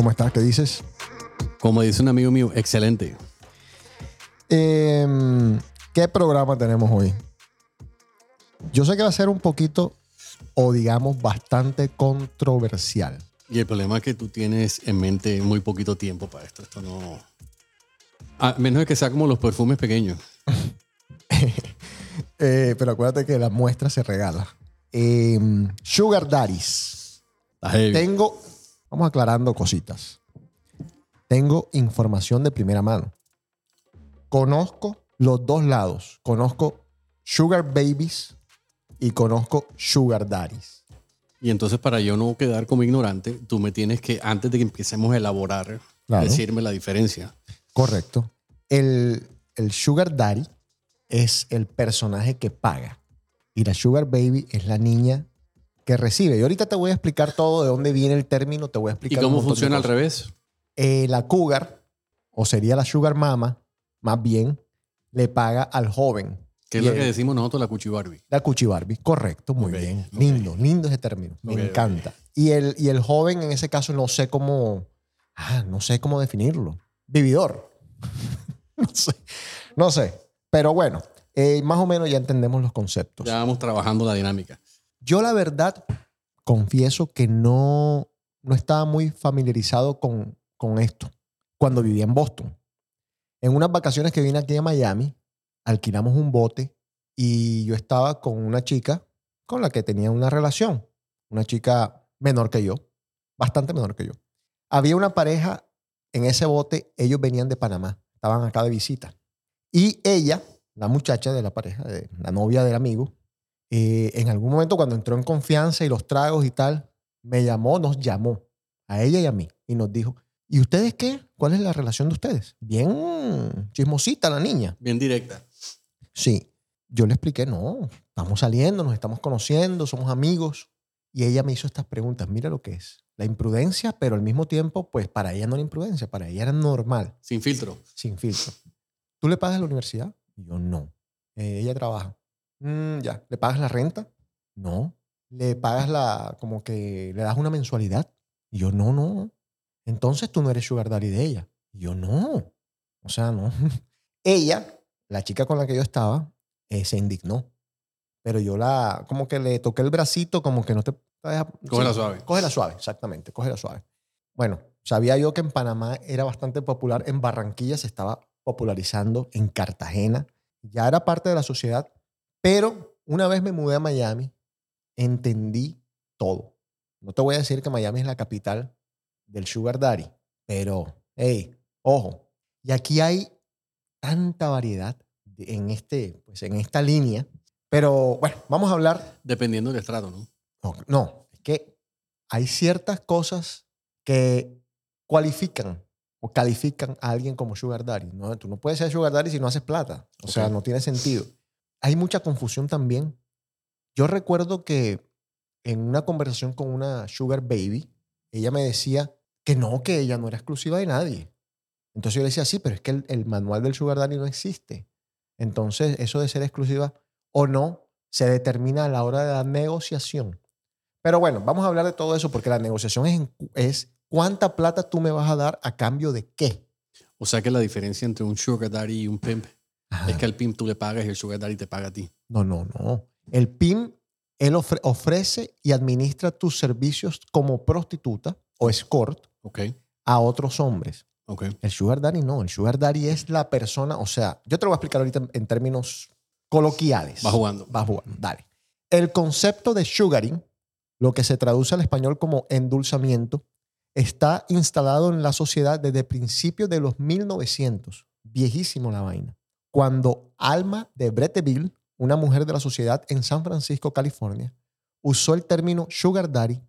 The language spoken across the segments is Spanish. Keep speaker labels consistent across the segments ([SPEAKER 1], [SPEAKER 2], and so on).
[SPEAKER 1] ¿Cómo estás? ¿Qué dices?
[SPEAKER 2] Como dice un amigo mío, excelente.
[SPEAKER 1] Em, ¿Qué programa tenemos hoy? Yo sé que va a ser un poquito, o digamos, bastante controversial.
[SPEAKER 2] Y el problema es que tú tienes en mente muy poquito tiempo para esto. Esto no. A menos de que sea como los perfumes pequeños.
[SPEAKER 1] Eh, pero acuérdate que la muestra se regala. Em, Sugar Daddies. Tengo, vamos aclarando cositas. Tengo información de primera mano. Conozco los dos lados. Conozco Sugar Babies y conozco Sugar Daddies.
[SPEAKER 2] Y entonces, para yo no quedar como ignorante, tú me tienes que, antes de que empecemos a elaborar,
[SPEAKER 1] Claro.
[SPEAKER 2] decirme la diferencia.
[SPEAKER 1] Correcto. El, el Sugar Daddy es el personaje que paga. Y la Sugar Baby es la niña que recibe. Y ahorita te voy a explicar todo de dónde viene el término. Te voy a
[SPEAKER 2] ¿Y
[SPEAKER 1] explicar. un
[SPEAKER 2] cómo funciona al revés?
[SPEAKER 1] Eh, la cougar, o sería la sugar mama, más bien, le paga al joven.
[SPEAKER 2] Que es
[SPEAKER 1] Y
[SPEAKER 2] lo que decimos nosotros, la cuchi Barbie.
[SPEAKER 1] La cuchi Barbie, correcto, muy bien. Lindo, lindo ese término. Me encanta. Y, el, y el joven, en ese caso, no sé cómo. Ah, no sé cómo definirlo. Vividor. no sé. No sé. Pero bueno, eh, más o menos ya entendemos los conceptos.
[SPEAKER 2] Ya vamos trabajando la dinámica.
[SPEAKER 1] Yo, la verdad, confieso que no, no estaba muy familiarizado con, con esto cuando vivía en Boston. En unas vacaciones que vine aquí a Miami, alquilamos un bote y yo estaba con una chica con la que tenía una relación. Una chica menor que yo, bastante menor que yo. Había una pareja en ese bote, ellos venían de Panamá, estaban acá de visita. Y ella, la muchacha de la pareja, de- la novia del amigo, eh, en algún momento cuando entró en confianza y los tragos y tal, me llamó, nos llamó a ella y a mí y nos dijo, ¿y ustedes qué? ¿Cuál es la relación de ustedes? Bien chismosita la niña.
[SPEAKER 2] Bien directa.
[SPEAKER 1] Sí, yo le expliqué, no, estamos saliendo, nos estamos conociendo, somos amigos. Y ella me hizo estas preguntas, mira lo que es, la imprudencia, pero al mismo tiempo, pues para ella no era imprudencia, para ella era normal,
[SPEAKER 2] Sin filtro.
[SPEAKER 1] sin filtro. ¿Tú le pagas la universidad? Y yo, no. "Eh, ella trabaja. "Mm, ya. ¿Le pagas la renta? No. ¿Le pagas la, como que le das una mensualidad? Y yo, no, no. Entonces tú no eres sugar daddy de ella. Y yo, no. O sea, no. ella, la chica con la que yo estaba, eh, se indignó. Pero yo la, como que le toqué el bracito, como que no te...
[SPEAKER 2] Cógela suave.
[SPEAKER 1] Cógela suave, exactamente, cógela suave. Bueno, sabía yo que en Panamá era bastante popular, en Barranquilla se estaba popularizando, en Cartagena, ya era parte de la sociedad, pero una vez me mudé a Miami, entendí todo. No te voy a decir que Miami es la capital del Sugar Daddy, pero, hey, ojo, y aquí hay tanta variedad en, este, pues, en esta línea, pero bueno, vamos a hablar
[SPEAKER 2] Dependiendo del estrato, ¿no?
[SPEAKER 1] no, no, es que hay ciertas cosas que cualifican o califican a alguien como sugar daddy. ¿no? Tú no puedes ser sugar daddy si no haces plata. O sea, no tiene sentido. Hay mucha confusión también. Yo recuerdo que en una conversación con una sugar baby, ella me decía que no, que ella no era exclusiva de nadie. Entonces yo le decía, sí, pero es que el, manual del sugar daddy no existe. Entonces, eso de ser exclusiva o no se determina a la hora de la negociación. Pero bueno, vamos a hablar de todo eso porque la negociación es, es cuánta plata tú me vas a dar a cambio de qué.
[SPEAKER 2] O sea que la diferencia entre un sugar daddy y un pimp es que al pimp tú le pagas y el sugar daddy te paga a ti.
[SPEAKER 1] No, no, no. El PIM, él ofre- ofrece y administra tus servicios como prostituta o escort
[SPEAKER 2] Ok,
[SPEAKER 1] a otros hombres.
[SPEAKER 2] ok.
[SPEAKER 1] El sugar daddy no. El sugar daddy es la persona, o sea, yo te lo voy a explicar ahorita en- en términos coloquiales.
[SPEAKER 2] Va jugando.
[SPEAKER 1] Va jugando, dale. El concepto de sugaring, lo que se traduce al español como endulzamiento, está instalado en la sociedad desde principios de los 1900. Viejísimo la vaina. Cuando Alma de Bretteville, una mujer de la sociedad en San Francisco, California, usó el término sugar daddy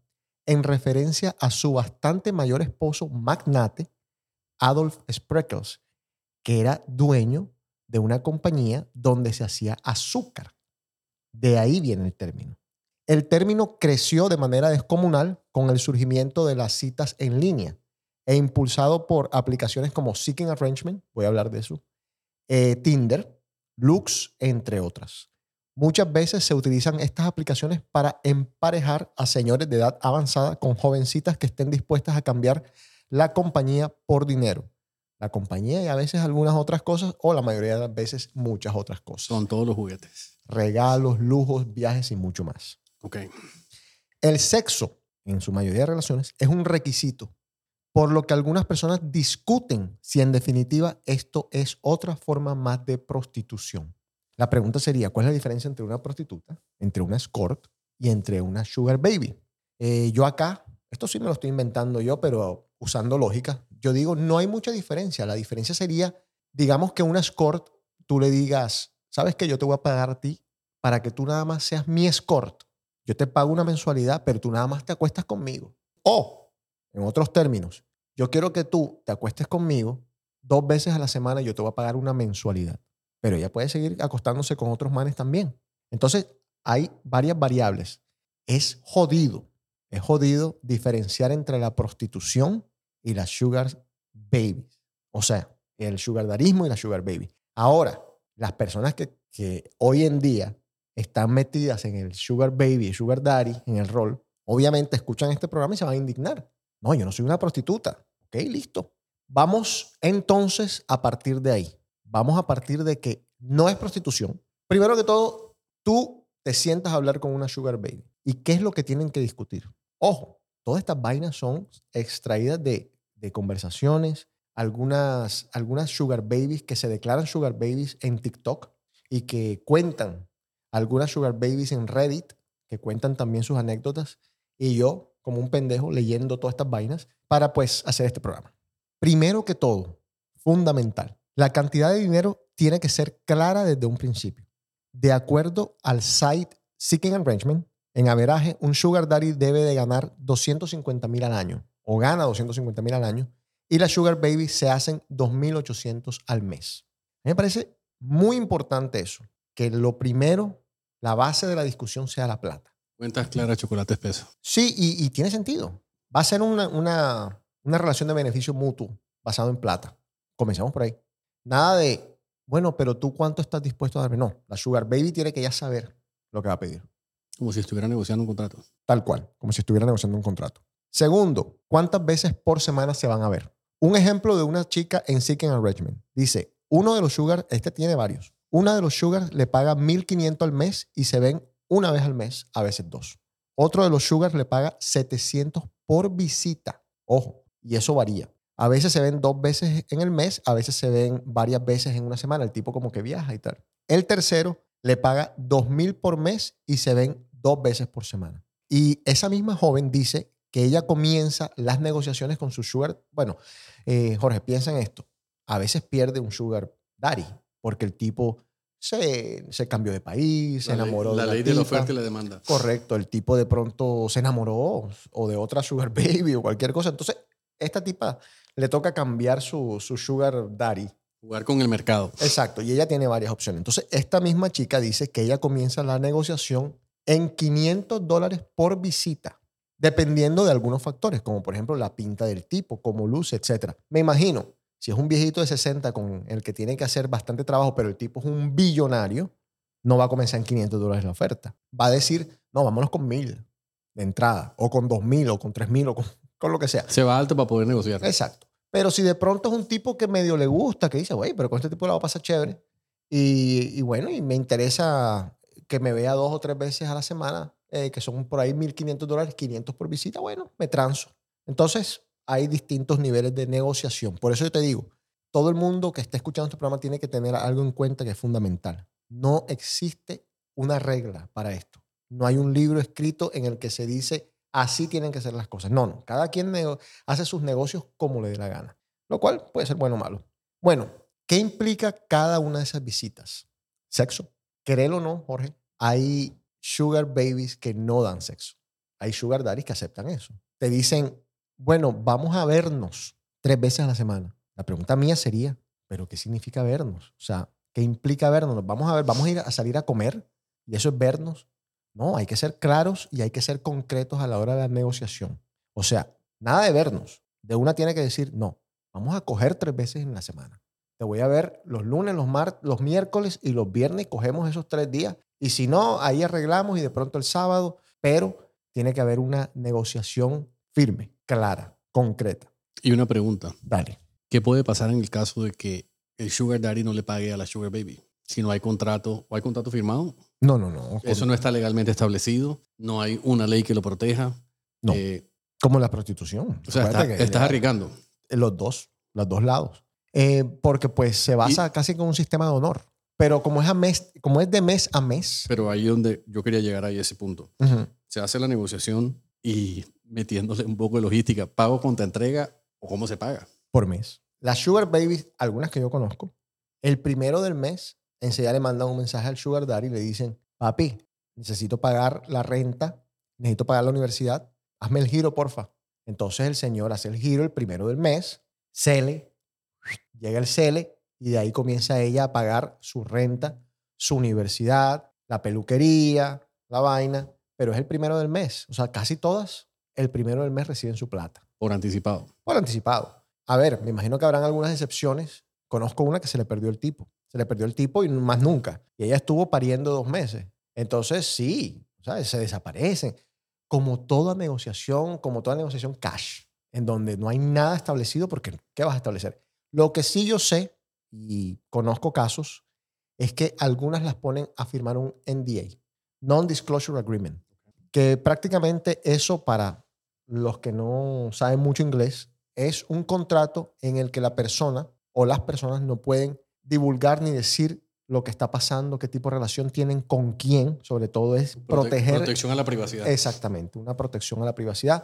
[SPEAKER 1] en referencia a su bastante mayor esposo magnate, Adolf Spreckels, que era dueño de una compañía donde se hacía azúcar. De ahí viene el término. El término creció de manera descomunal con el surgimiento de las citas en línea e impulsado por aplicaciones como Seeking Arrangement, voy a hablar de eso, eh, Tinder, Lux, entre otras. Muchas veces se utilizan estas aplicaciones para emparejar a señores de edad avanzada con jovencitas que estén dispuestas a cambiar la compañía por dinero. La compañía y a veces algunas otras cosas, o la mayoría de las veces muchas otras cosas.
[SPEAKER 2] Son todos los juguetes.
[SPEAKER 1] Regalos, lujos, viajes y mucho más.
[SPEAKER 2] Ok.
[SPEAKER 1] El sexo, en su mayoría de relaciones, es un requisito, por lo que algunas personas discuten si en definitiva esto es otra forma más de prostitución. La pregunta sería, ¿cuál es la diferencia entre una prostituta, entre una escort y entre una sugar baby? Eh, yo acá, esto sí me lo estoy inventando yo, pero usando lógica, yo digo, no hay mucha diferencia. La diferencia sería, digamos que una escort, tú le digas, ¿sabes que yo te voy a pagar a ti para que tú nada más seas mi escort? Yo te pago una mensualidad, pero tú nada más te acuestas conmigo. O, en otros términos, yo quiero que tú te acuestes conmigo dos veces a la semana y yo te voy a pagar una mensualidad pero ella puede seguir acostándose con otros manes también. Entonces, hay varias variables. Es jodido, es jodido diferenciar entre la prostitución y la sugar baby. O sea, el sugar darismo y la sugar baby. Ahora, las personas que, que hoy en día están metidas en el sugar baby y sugar daddy, en el rol, obviamente escuchan este programa y se van a indignar. No, yo no soy una prostituta. Ok, listo. Vamos entonces a partir de ahí vamos a partir de que no es prostitución. Primero que todo, tú te sientas a hablar con una sugar baby. ¿Y qué es lo que tienen que discutir? Ojo, todas estas vainas son extraídas de, conversaciones, algunas, algunas sugar babies que se declaran sugar babies en TikTok y que cuentan, algunas sugar babies en Reddit que cuentan también sus anécdotas y yo como un pendejo leyendo todas estas vainas para pues hacer este programa. Primero que todo, fundamental, la cantidad de dinero tiene que ser clara desde un principio. De acuerdo al site Seeking Arrangement, en averaje, un sugar daddy debe de ganar 250 mil al año o gana 250 mil al año y las sugar baby se hacen 2.800 al mes. Me parece muy importante eso, que lo primero, la base de la discusión sea la plata.
[SPEAKER 2] Cuentas claras, chocolate espeso.
[SPEAKER 1] Sí, y, y tiene sentido. Va a ser una, una, una relación de beneficio mutuo basado en plata. Comencemos por ahí. Nada de, bueno, pero tú cuánto estás dispuesto a darme. No, la Sugar Baby tiene que ya saber lo que va a pedir.
[SPEAKER 2] Como si estuviera negociando un contrato.
[SPEAKER 1] Tal cual, como si estuviera negociando un contrato. Segundo, ¿cuántas veces por semana se van a ver? Un ejemplo de una chica en Seeking Arrangement. Dice, uno de los Sugar, este tiene varios. Una de los Sugar le paga 1.500 al mes y se ven una vez al mes, a veces dos. Otro de los Sugar le paga 700 por visita. Ojo, y eso varía. A veces se ven dos veces en el mes, a veces se ven varias veces en una semana, el tipo como que viaja y tal. El tercero le paga dos mil por mes y se ven dos veces por semana. Y esa misma joven dice que ella comienza las negociaciones con su sugar. Bueno, eh, Jorge, piensa en esto. A veces pierde un sugar daddy porque el tipo se, se cambió de país, se
[SPEAKER 2] La ley-
[SPEAKER 1] enamoró
[SPEAKER 2] La
[SPEAKER 1] de la
[SPEAKER 2] ley de la oferta y la demanda.
[SPEAKER 1] Correcto, el tipo de pronto se enamoró o de otra sugar baby o cualquier cosa. Entonces, esta tipa le toca cambiar su, su sugar daddy.
[SPEAKER 2] Jugar con el mercado.
[SPEAKER 1] Exacto, y ella tiene varias opciones. Entonces, esta misma chica dice que ella comienza la negociación en 500 dólares por visita, dependiendo de algunos factores, como por ejemplo la pinta del tipo, cómo luce, etc. Me imagino, si es un viejito de 60 con el que tiene que hacer bastante trabajo, pero el tipo es un billonario, no va a comenzar en 500 dólares la oferta. Va a decir, no, vámonos con mil de entrada, o con 2000, o con 3000, o con, con lo que sea.
[SPEAKER 2] Se va alto para poder negociar.
[SPEAKER 1] Exacto. Pero si de pronto es un tipo que medio le gusta, que dice, güey, pero con este tipo la va a pasar chévere. Y, y bueno, y me interesa que me vea dos o tres veces a la semana, eh, que son por ahí 1.500 dólares, 500 por visita, bueno, me transo. Entonces, hay distintos niveles de negociación. Por eso yo te digo, todo el mundo que esté escuchando este programa tiene que tener algo en cuenta que es fundamental. No existe una regla para esto. No hay un libro escrito en el que se dice así tienen que ser las cosas. No, no. Cada quien hace sus negocios como le dé la gana, lo cual puede ser bueno o malo. Bueno, ¿qué implica cada una de esas visitas? Sexo. Créelo o no, Jorge, hay sugar babies que no dan sexo. Hay sugar daddies que aceptan eso. te dicen, bueno, vamos a vernos tres veces a la semana. La pregunta mía sería, ¿pero qué significa vernos? O sea, ¿qué implica vernos? ¿Nos vamos a ver, vamos a ir a salir a comer y eso es vernos. No, hay que ser claros y hay que ser concretos a la hora de la negociación. O sea, nada de vernos. De una tiene que decir, no, vamos a coger tres veces en la semana. Te voy a ver los lunes, los, mar los miércoles y los viernes, cogemos esos tres días. Y si no, ahí arreglamos y de pronto el sábado, pero tiene que haber una negociación firme, clara, concreta.
[SPEAKER 2] Y una pregunta.
[SPEAKER 1] Dale.
[SPEAKER 2] ¿Qué puede pasar en el caso de que el Sugar Daddy no le pague a la Sugar Baby? Si no hay contrato o hay contrato firmado.
[SPEAKER 1] No, no, no.
[SPEAKER 2] Eso no está legalmente establecido. No hay una ley que lo proteja.
[SPEAKER 1] No.
[SPEAKER 2] Eh,
[SPEAKER 1] Como la prostitución.
[SPEAKER 2] o sea, está-
[SPEAKER 1] que
[SPEAKER 2] estás arriesgando.
[SPEAKER 1] los dos, los dos lados. Eh, porque pues se basa casi con un sistema de honor. Pero como es, a mes, como es de mes a mes,
[SPEAKER 2] Pero ahí donde yo quería llegar ahí a ese punto. Se hace la negociación y metiéndole un poco de logística. ¿Pago contra entrega o cómo se paga?
[SPEAKER 1] por mes. Las Sugar Babies, algunas que yo conozco, el primero del mes, enseguida le mandan un mensaje al Sugar Daddy y le dicen, papi, necesito pagar la renta, necesito pagar la universidad, hazme el giro, porfa. Entonces el señor hace el giro el primero del mes, cele, llega el cele y de ahí comienza ella a pagar su renta, su universidad, la peluquería, la vaina, pero es el primero del mes. O sea, casi todas el primero del mes reciben su plata
[SPEAKER 2] Por anticipado.
[SPEAKER 1] por anticipado. A ver, me imagino que habrán algunas excepciones. Conozco una que se le perdió el tipo. Se le perdió el tipo y más nunca. Y ella estuvo pariendo dos meses. Entonces, sí, ¿sabes? se desaparecen. Como toda negociación, como toda negociación cash, en donde no hay nada establecido porque ¿qué vas a establecer? Lo que sí yo sé y conozco casos es que algunas las ponen a firmar un NDA, Non-Disclosure Agreement, que prácticamente eso para los que no saben mucho inglés es un contrato en el que la persona o las personas no pueden divulgar ni decir lo que está pasando, qué tipo de relación tienen con quién, sobre todo es
[SPEAKER 2] Prote-
[SPEAKER 1] proteger
[SPEAKER 2] Protección a la privacidad.
[SPEAKER 1] Exactamente, una protección a la privacidad.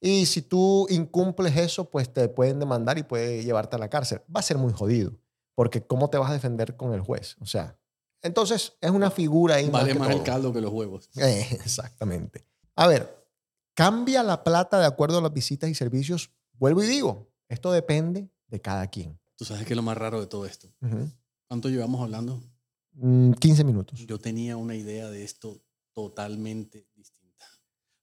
[SPEAKER 1] Y si tú incumples eso, pues te pueden demandar y puede llevarte a la cárcel. Va a ser muy jodido, porque ¿cómo te vas a defender con el juez? O sea, entonces es una figura ahí.
[SPEAKER 2] Vale
[SPEAKER 1] que
[SPEAKER 2] más el caldo que los huevos.
[SPEAKER 1] Eh, exactamente. A ver, cambia la plata de acuerdo a las visitas y servicios. Vuelvo y digo, esto depende de cada quien.
[SPEAKER 2] Tú sabes que es lo más raro de todo esto. ¿Cuánto llevamos hablando?
[SPEAKER 1] Mm, 15 minutos.
[SPEAKER 2] Yo tenía una idea de esto totalmente distinta.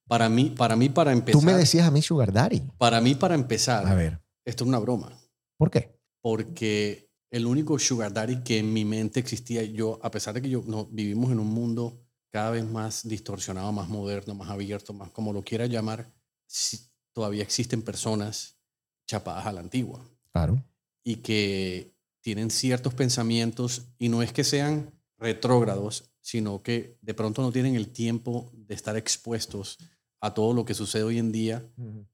[SPEAKER 2] Para mí, para mí, para empezar.
[SPEAKER 1] Tú me decías a mí Sugar Daddy.
[SPEAKER 2] Para mí, para empezar,
[SPEAKER 1] A ver,
[SPEAKER 2] esto es una broma.
[SPEAKER 1] ¿por qué?
[SPEAKER 2] Porque el único sugar daddy que en mi mente existía, yo, a pesar de que yo no, vivimos en un mundo cada vez más distorsionado, más moderno, más abierto, más como lo quiera llamar, todavía existen personas chapadas a la antigua
[SPEAKER 1] Claro.
[SPEAKER 2] y que tienen ciertos pensamientos y no es que sean retrógrados, sino que de pronto no tienen el tiempo de estar expuestos a todo lo que sucede hoy en día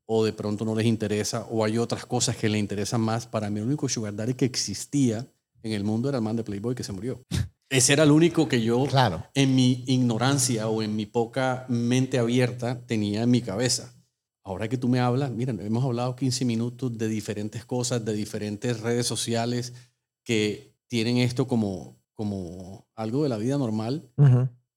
[SPEAKER 2] o de pronto no les interesa o hay otras cosas que les interesan más. Para mí el único sugar daddy que existía en el mundo era el man de Playboy que se murió. Ese era el único que yo
[SPEAKER 1] Claro.
[SPEAKER 2] en mi ignorancia o en mi poca mente abierta tenía en mi cabeza. Ahora que tú me hablas, mira, hemos hablado 15 minutos de diferentes cosas, de diferentes redes sociales que tienen esto como, como algo de la vida normal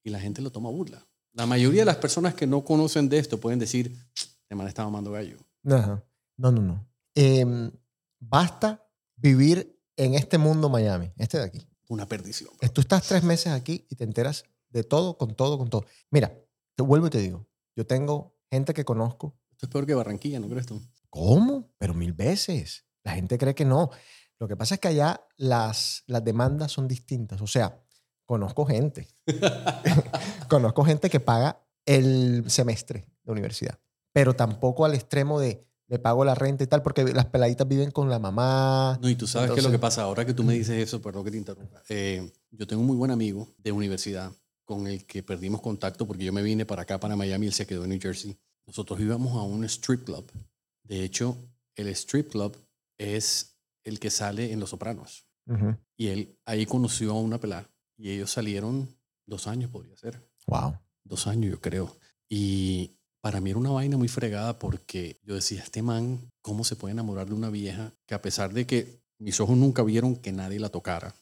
[SPEAKER 2] y la gente lo toma burla. La mayoría de las personas que no conocen de esto pueden decir, este man está mamando gallo.
[SPEAKER 1] Ajá. No, no, no. Em, basta vivir en este mundo Miami, este de aquí.
[SPEAKER 2] Una perdición.
[SPEAKER 1] Eh, Tú estás tres meses aquí y te enteras de todo, con todo, con todo. Mira, te vuelvo y te digo, yo tengo gente que conozco.
[SPEAKER 2] Esto es peor que Barranquilla, ¿no crees tú?
[SPEAKER 1] ¿Cómo? Pero mil veces. La gente cree que no. Lo que pasa es que allá las, las demandas son distintas. O sea, conozco gente. conozco gente que paga el semestre de universidad, pero tampoco al extremo de le pago la renta y tal, porque las peladitas viven con la mamá.
[SPEAKER 2] No, y tú sabes qué es lo
[SPEAKER 1] Entonces-
[SPEAKER 2] que pasa ahora que tú me dices eso, perdón que te interrumpa. Eh, yo tengo un muy buen amigo de universidad con el que perdimos contacto porque yo me vine para acá, para Miami, él se quedó en New Jersey. Nosotros íbamos a un strip club. De hecho, el strip club es el que sale en Los Sopranos. Y él ahí conoció a una pelada y ellos salieron dos años, podría ser.
[SPEAKER 1] Wow.
[SPEAKER 2] dos años, yo creo. Y para mí era una vaina muy fregada porque yo decía, este man, ¿cómo se puede enamorar de una vieja que a pesar de que mis ojos nunca vieron que nadie la tocara,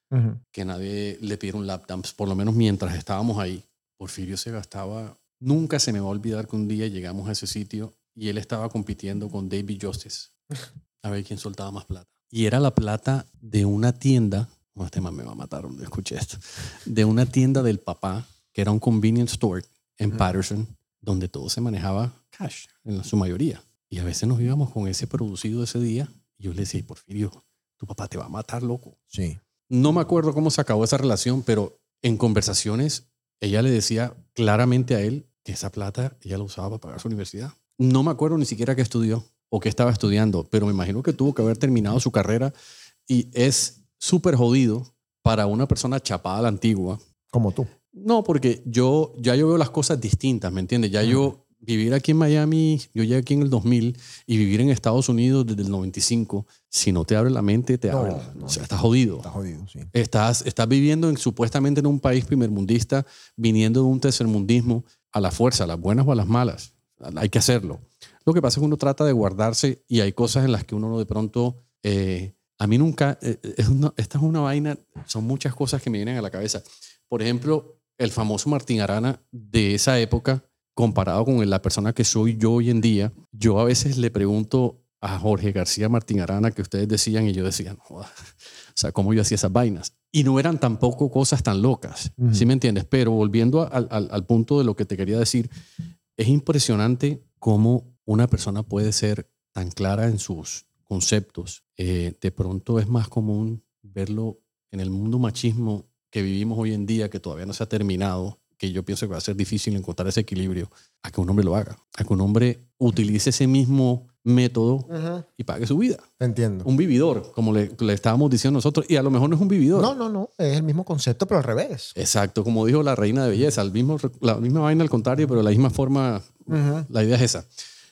[SPEAKER 2] que nadie le pidiera un lap dance, por lo menos mientras estábamos ahí, Porfirio se gastaba, nunca se me va a olvidar que un día llegamos a ese sitio y él estaba compitiendo con David Justice a ver quién soltaba más plata. Y era la plata de una tienda, no, este man me va a matar donde escuché esto, de una tienda del papá, que era un convenience store en Patterson, donde todo se manejaba cash, en su mayoría. Y a veces nos íbamos con ese producido ese día, y yo le decía, Porfirio, tu papá te va a matar, loco.
[SPEAKER 1] Sí.
[SPEAKER 2] No me acuerdo cómo se acabó esa relación, pero en conversaciones ella le decía claramente a él que esa plata ella la usaba para pagar su universidad. No me acuerdo ni siquiera qué estudió o qué estaba estudiando, pero me imagino que tuvo que haber terminado su carrera y es súper jodido para una persona chapada a la antigua.
[SPEAKER 1] Como tú.
[SPEAKER 2] No, porque yo ya yo veo las cosas distintas, ¿me entiendes? Ya yo vivir aquí en Miami, yo llegué aquí en el 2000 y vivir en Estados Unidos desde el 95, si no te abre la mente, te
[SPEAKER 1] No,
[SPEAKER 2] abre.
[SPEAKER 1] no.
[SPEAKER 2] o sea, estás jodido.
[SPEAKER 1] Está jodido, sí.
[SPEAKER 2] Estás, estás viviendo en, supuestamente en un país primermundista, viniendo de un tercermundismo a la fuerza, a las buenas o a las malas. Hay que hacerlo. Lo que pasa es que uno trata de guardarse y hay cosas en las que uno de pronto... eh, a mí nunca... eh, es una- esta es una vaina, son muchas cosas que me vienen a la cabeza. Por ejemplo, el famoso Martín Arana de esa época, comparado con la persona que soy yo hoy en día, yo a veces le pregunto a Jorge García Martín Arana que ustedes decían y yo decía, no, joda, o sea, cómo yo hacía esas vainas. Y no eran tampoco cosas tan locas,
[SPEAKER 1] Ujú.
[SPEAKER 2] ¿sí me entiendes? Pero volviendo al, al- al punto de lo que te quería decir, es impresionante cómo una persona puede ser tan clara en sus conceptos. Eh, de pronto es más común verlo en el mundo machismo que vivimos hoy en día, que todavía no se ha terminado, que yo pienso que va a ser difícil encontrar ese equilibrio, a que un hombre lo haga, a que un hombre utilice ese mismo método y pague su vida.
[SPEAKER 1] Entiendo.
[SPEAKER 2] Un vividor, como le, le estábamos diciendo nosotros, y a lo mejor no es un vividor.
[SPEAKER 1] No, no, no. Es el mismo concepto, pero al revés.
[SPEAKER 2] Exacto, como dijo la reina de belleza, el mismo, la misma vaina al contrario, pero la misma forma, la idea es esa.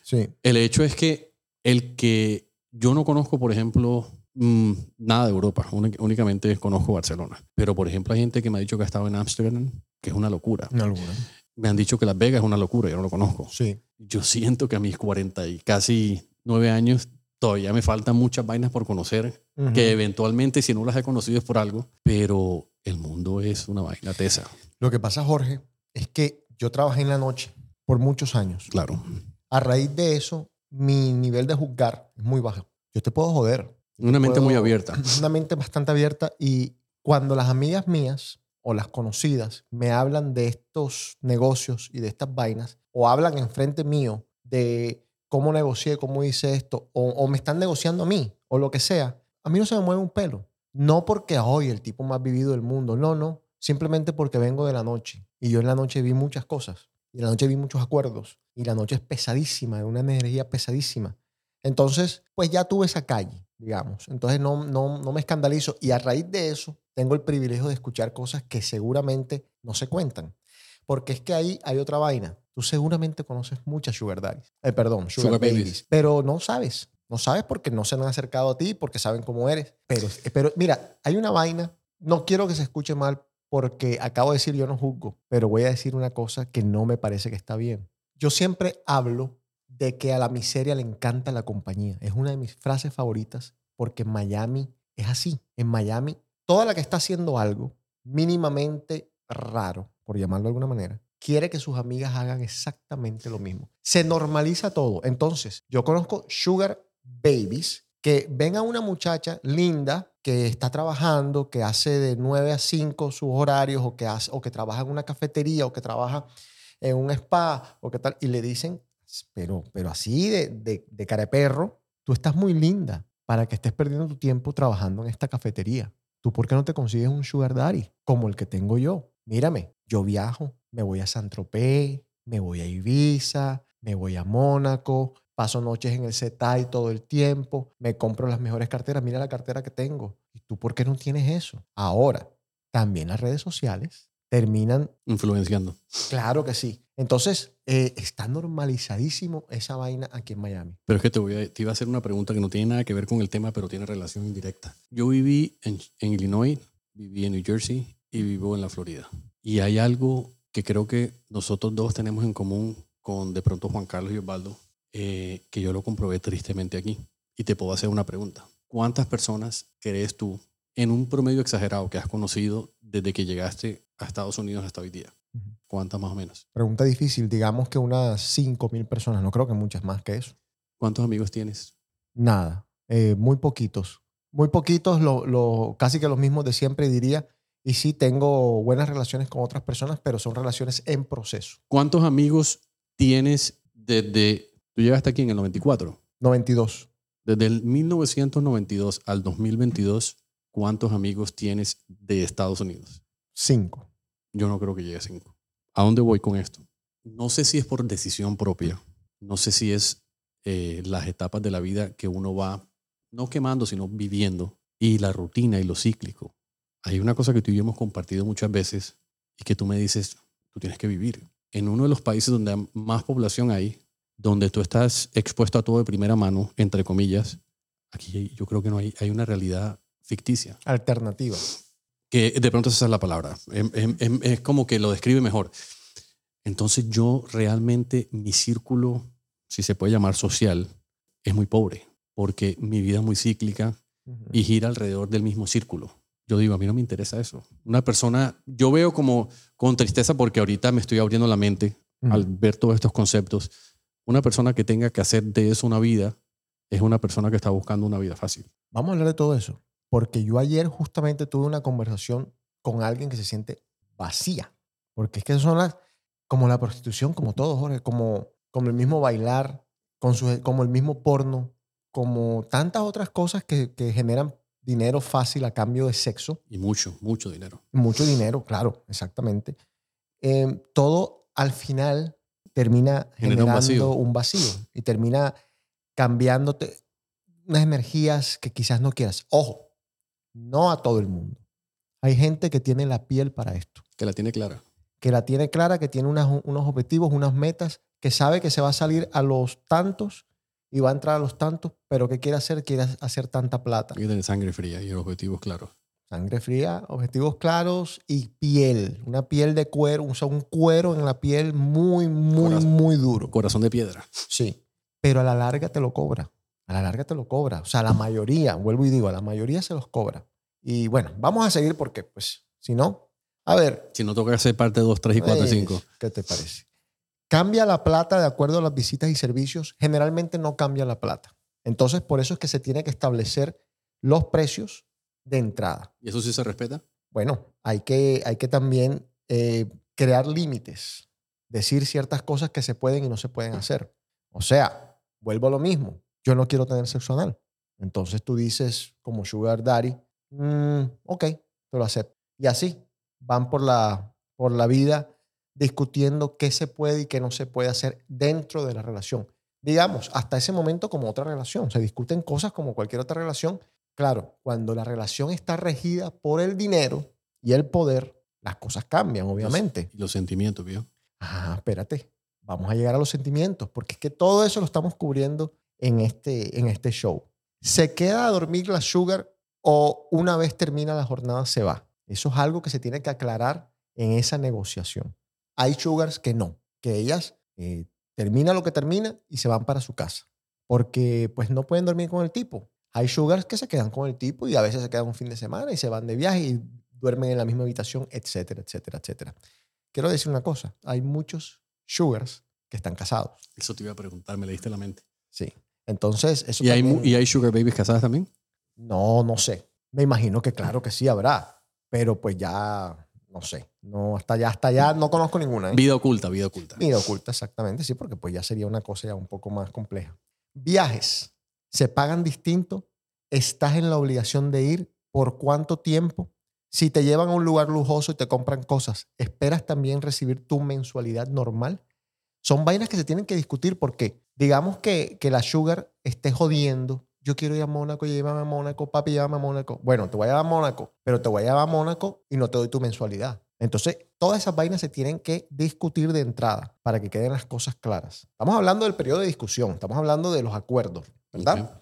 [SPEAKER 1] Sí.
[SPEAKER 2] El hecho es que el que yo no conozco, por ejemplo, mm, nada de Europa, única- únicamente conozco Barcelona, pero por ejemplo hay gente que me ha dicho que ha estado en Ámsterdam, que es una locura.
[SPEAKER 1] Una locura.
[SPEAKER 2] Me han dicho que Las Vegas es una locura, yo no lo conozco.
[SPEAKER 1] Sí.
[SPEAKER 2] Yo siento que a mis 40 y casi 9 años todavía me faltan muchas vainas por conocer, que eventualmente si no las he conocido es por algo, pero el mundo es una vaina tesa,
[SPEAKER 1] Lo que pasa, Jorge, es que yo trabajé en la noche por muchos años.
[SPEAKER 2] claro.
[SPEAKER 1] A raíz de eso, mi nivel de juzgar es muy bajo. Yo te puedo joder.
[SPEAKER 2] Una mente muy abierta.
[SPEAKER 1] Una mente bastante abierta y cuando las amigas mías o las conocidas me hablan de estos negocios y de estas vainas o hablan enfrente mío de cómo negocié, cómo hice esto o, o me están negociando a mí o lo que sea, a mí no se me mueve un pelo. No porque hoy el tipo más vivido del mundo, no, no. Simplemente porque vengo de la noche y yo en la noche vi muchas cosas y en la noche vi muchos acuerdos y la noche es pesadísima, de una energía pesadísima. Entonces, pues ya tuve esa calle, digamos. Entonces no, no, no me escandalizo. Y a raíz de eso, tengo el privilegio de escuchar cosas que seguramente no se cuentan. Porque es que ahí hay otra vaina. Tú seguramente conoces muchas sugar daddies. Eh, perdón, sugar,
[SPEAKER 2] Sugar
[SPEAKER 1] babies.
[SPEAKER 2] babies.
[SPEAKER 1] Pero no sabes. No sabes porque no se han acercado a ti, porque saben cómo eres. Pero, pero mira, hay una vaina. No quiero que se escuche mal porque acabo de decir yo no juzgo, pero voy a decir una cosa que no me parece que está bien. Yo siempre hablo de que a la miseria le encanta la compañía. Es una de mis frases favoritas porque en Miami es así. En Miami, toda la que está haciendo algo mínimamente raro, por llamarlo de alguna manera, quiere que sus amigas hagan exactamente lo mismo. Se normaliza todo. Entonces, yo conozco sugar babies que ven a una muchacha linda que está trabajando, que hace de 9 a 5 sus horarios o que, hace, o que trabaja en una cafetería o que trabaja en un spa o qué tal, y le dicen, pero, pero así de, de, de cara de perro, tú estás muy linda para que estés perdiendo tu tiempo trabajando en esta cafetería. ¿Tú por qué no te consigues un sugar daddy como el que tengo yo? Mírame, yo viajo, me voy a San Tropez, me voy a Ibiza, me voy a Mónaco, paso noches en el CETAI todo el tiempo, me compro las mejores carteras, mira la cartera que tengo. ¿Y tú por qué no tienes eso? Ahora, también las redes sociales terminan
[SPEAKER 2] Influenciando.
[SPEAKER 1] Claro que sí. Entonces, eh, está normalizadísimo esa vaina aquí en Miami.
[SPEAKER 2] Pero es que te, voy a, te iba a hacer una pregunta que no tiene nada que ver con el tema, pero tiene relación indirecta. Yo viví en, Illinois, viví en New Jersey y vivo en la Florida. Y hay algo que creo que nosotros dos tenemos en común con de pronto Juan Carlos y Osvaldo, eh, que yo lo comprobé tristemente aquí. Y te puedo hacer una pregunta. ¿Cuántas personas crees tú en un promedio exagerado que has conocido desde que llegaste a Estados Unidos hasta hoy día? ¿Cuántas más o menos?
[SPEAKER 1] Pregunta difícil. Digamos que unas 5 mil personas. No creo que muchas más que eso.
[SPEAKER 2] ¿Cuántos amigos tienes?
[SPEAKER 1] Nada. Eh, muy poquitos. Muy poquitos, lo, lo- casi que los mismos de siempre diría. Y sí tengo buenas relaciones con otras personas, pero son relaciones en proceso.
[SPEAKER 2] ¿Cuántos amigos tienes desde... Tú llegaste aquí en el 94.
[SPEAKER 1] 92.
[SPEAKER 2] Desde el 1992 al 2022, ¿cuántos amigos tienes de Estados Unidos?
[SPEAKER 1] 5.
[SPEAKER 2] Yo no creo que llegue a cinco. ¿A dónde voy con esto? No sé si es por decisión propia. No sé si es eh, las etapas de la vida que uno va, no quemando, sino viviendo. Y la rutina y lo cíclico. Hay una cosa que tú y yo hemos compartido muchas veces y que tú me dices, tú tienes que vivir. En uno de los países donde más población hay, donde tú estás expuesto a todo de primera mano, entre comillas, aquí yo creo que no hay, hay una realidad ficticia
[SPEAKER 1] Alternativa.
[SPEAKER 2] que de pronto esa es la palabra. Em- em- em- Es, como que lo describe mejor. Entonces yo realmente, mi círculo, si se puede llamar social, es muy pobre, porque mi vida es muy cíclica y gira alrededor del mismo círculo. Yo digo, a mí no me interesa eso. Una persona, yo veo como con tristeza porque ahorita me estoy abriendo la mente al ver todos estos conceptos. Una persona que tenga que hacer de eso una vida es una persona que está buscando una vida fácil.
[SPEAKER 1] Vamos a hablar de todo eso. Porque yo ayer justamente tuve una conversación con alguien que se siente vacía. Porque es que son las, como la prostitución, como todo, Jorge, como, como el mismo bailar, con su- como el mismo porno, como tantas otras cosas que, que generan dinero fácil a cambio de sexo.
[SPEAKER 2] Y mucho, mucho dinero.
[SPEAKER 1] Mucho dinero, claro, exactamente. Eh, todo al final termina
[SPEAKER 2] Genera un
[SPEAKER 1] generando
[SPEAKER 2] vacío.
[SPEAKER 1] un vacío y termina cambiándote unas energías que quizás no quieras. Ojo, no a todo el mundo. Hay gente que tiene la piel para esto,
[SPEAKER 2] Que la tiene clara.
[SPEAKER 1] que la tiene clara, que tiene unas- unos objetivos, unas metas, que sabe que se va a salir a los tantos y va a entrar a los tantos, pero que quiere hacer, quiere hacer tanta plata.
[SPEAKER 2] Hay que tener sangre fría y objetivos claros.
[SPEAKER 1] Sangre fría, objetivos claros y piel. Una piel de cuero, o sea, un cuero en la piel muy, muy,
[SPEAKER 2] Corazón.
[SPEAKER 1] muy duro.
[SPEAKER 2] Corazón de piedra.
[SPEAKER 1] Sí. Pero a la larga te lo cobra. A la larga te lo cobra. O sea, la mayoría, vuelvo y digo, a la mayoría se los cobra. Y bueno, vamos a seguir porque, pues, si no, a ver.
[SPEAKER 2] Si no toca hacer parte 2, 3 y 4 y
[SPEAKER 1] eh,
[SPEAKER 2] 5.
[SPEAKER 1] ¿Qué te parece? Cambia la plata de acuerdo a las visitas y servicios. Generalmente no cambia la plata. Entonces, por eso es que se tiene que establecer los precios de entrada.
[SPEAKER 2] ¿Y eso sí se respeta?
[SPEAKER 1] bueno, hay que, hay que también eh, crear límites, decir ciertas cosas que se pueden y no se pueden hacer. O sea, vuelvo a lo mismo, yo no quiero tener sexo anal. Entonces tú dices, como Sugar Daddy, "Mm, ok, te lo acepto. Y así van por la, por la vida discutiendo qué se puede y qué no se puede hacer dentro de la relación. Digamos, hasta ese momento como otra relación. Se discuten cosas como cualquier otra relación. Claro, cuando la relación está regida por el dinero y el poder, las cosas cambian, obviamente.
[SPEAKER 2] Y los sentimientos, ¿vio?
[SPEAKER 1] Ah, espérate, vamos a llegar a los sentimientos, porque es que todo eso lo estamos cubriendo en este, en este show. ¿Se queda a dormir la sugar o una vez termina la jornada se va? Eso es algo que se tiene que aclarar en esa negociación. Hay sugars que no, que ellas eh, termina lo que termina y se van para su casa, porque pues no pueden dormir con el tipo. Hay sugars que se quedan con el tipo y a veces se quedan un fin de semana y se van de viaje y duermen en la misma habitación, etcétera, etcétera, etcétera. Quiero decir una cosa, hay muchos sugars que están casados.
[SPEAKER 2] Eso te iba a preguntar, me leíste la mente.
[SPEAKER 1] Sí. Entonces, eso
[SPEAKER 2] ¿Y hay, ¿Y hay sugar babies casadas también?
[SPEAKER 1] No, no sé. Me imagino que claro que sí habrá, pero pues ya, no sé. No, hasta allá, hasta allá no conozco ninguna. ¿eh?
[SPEAKER 2] Vida oculta, vida oculta.
[SPEAKER 1] Vida oculta, exactamente, sí, porque pues ya sería una cosa ya un poco más compleja. Viajes, ¿se pagan distinto? ¿Estás en la obligación de ir? ¿Por cuánto tiempo? Si te llevan a un lugar lujoso y te compran cosas, ¿esperas también recibir tu mensualidad normal? Son vainas que se tienen que discutir porque digamos que, que la Sugar esté jodiendo. Yo quiero ir a Mónaco, llévame a Mónaco, papi, llévame a Mónaco. Bueno, te voy a llevar a Mónaco, pero te voy a llevar a Mónaco y no te doy tu mensualidad. Entonces, todas esas vainas se tienen que discutir de entrada para que queden las cosas claras. Estamos hablando del periodo de discusión, estamos hablando de los acuerdos, ¿verdad?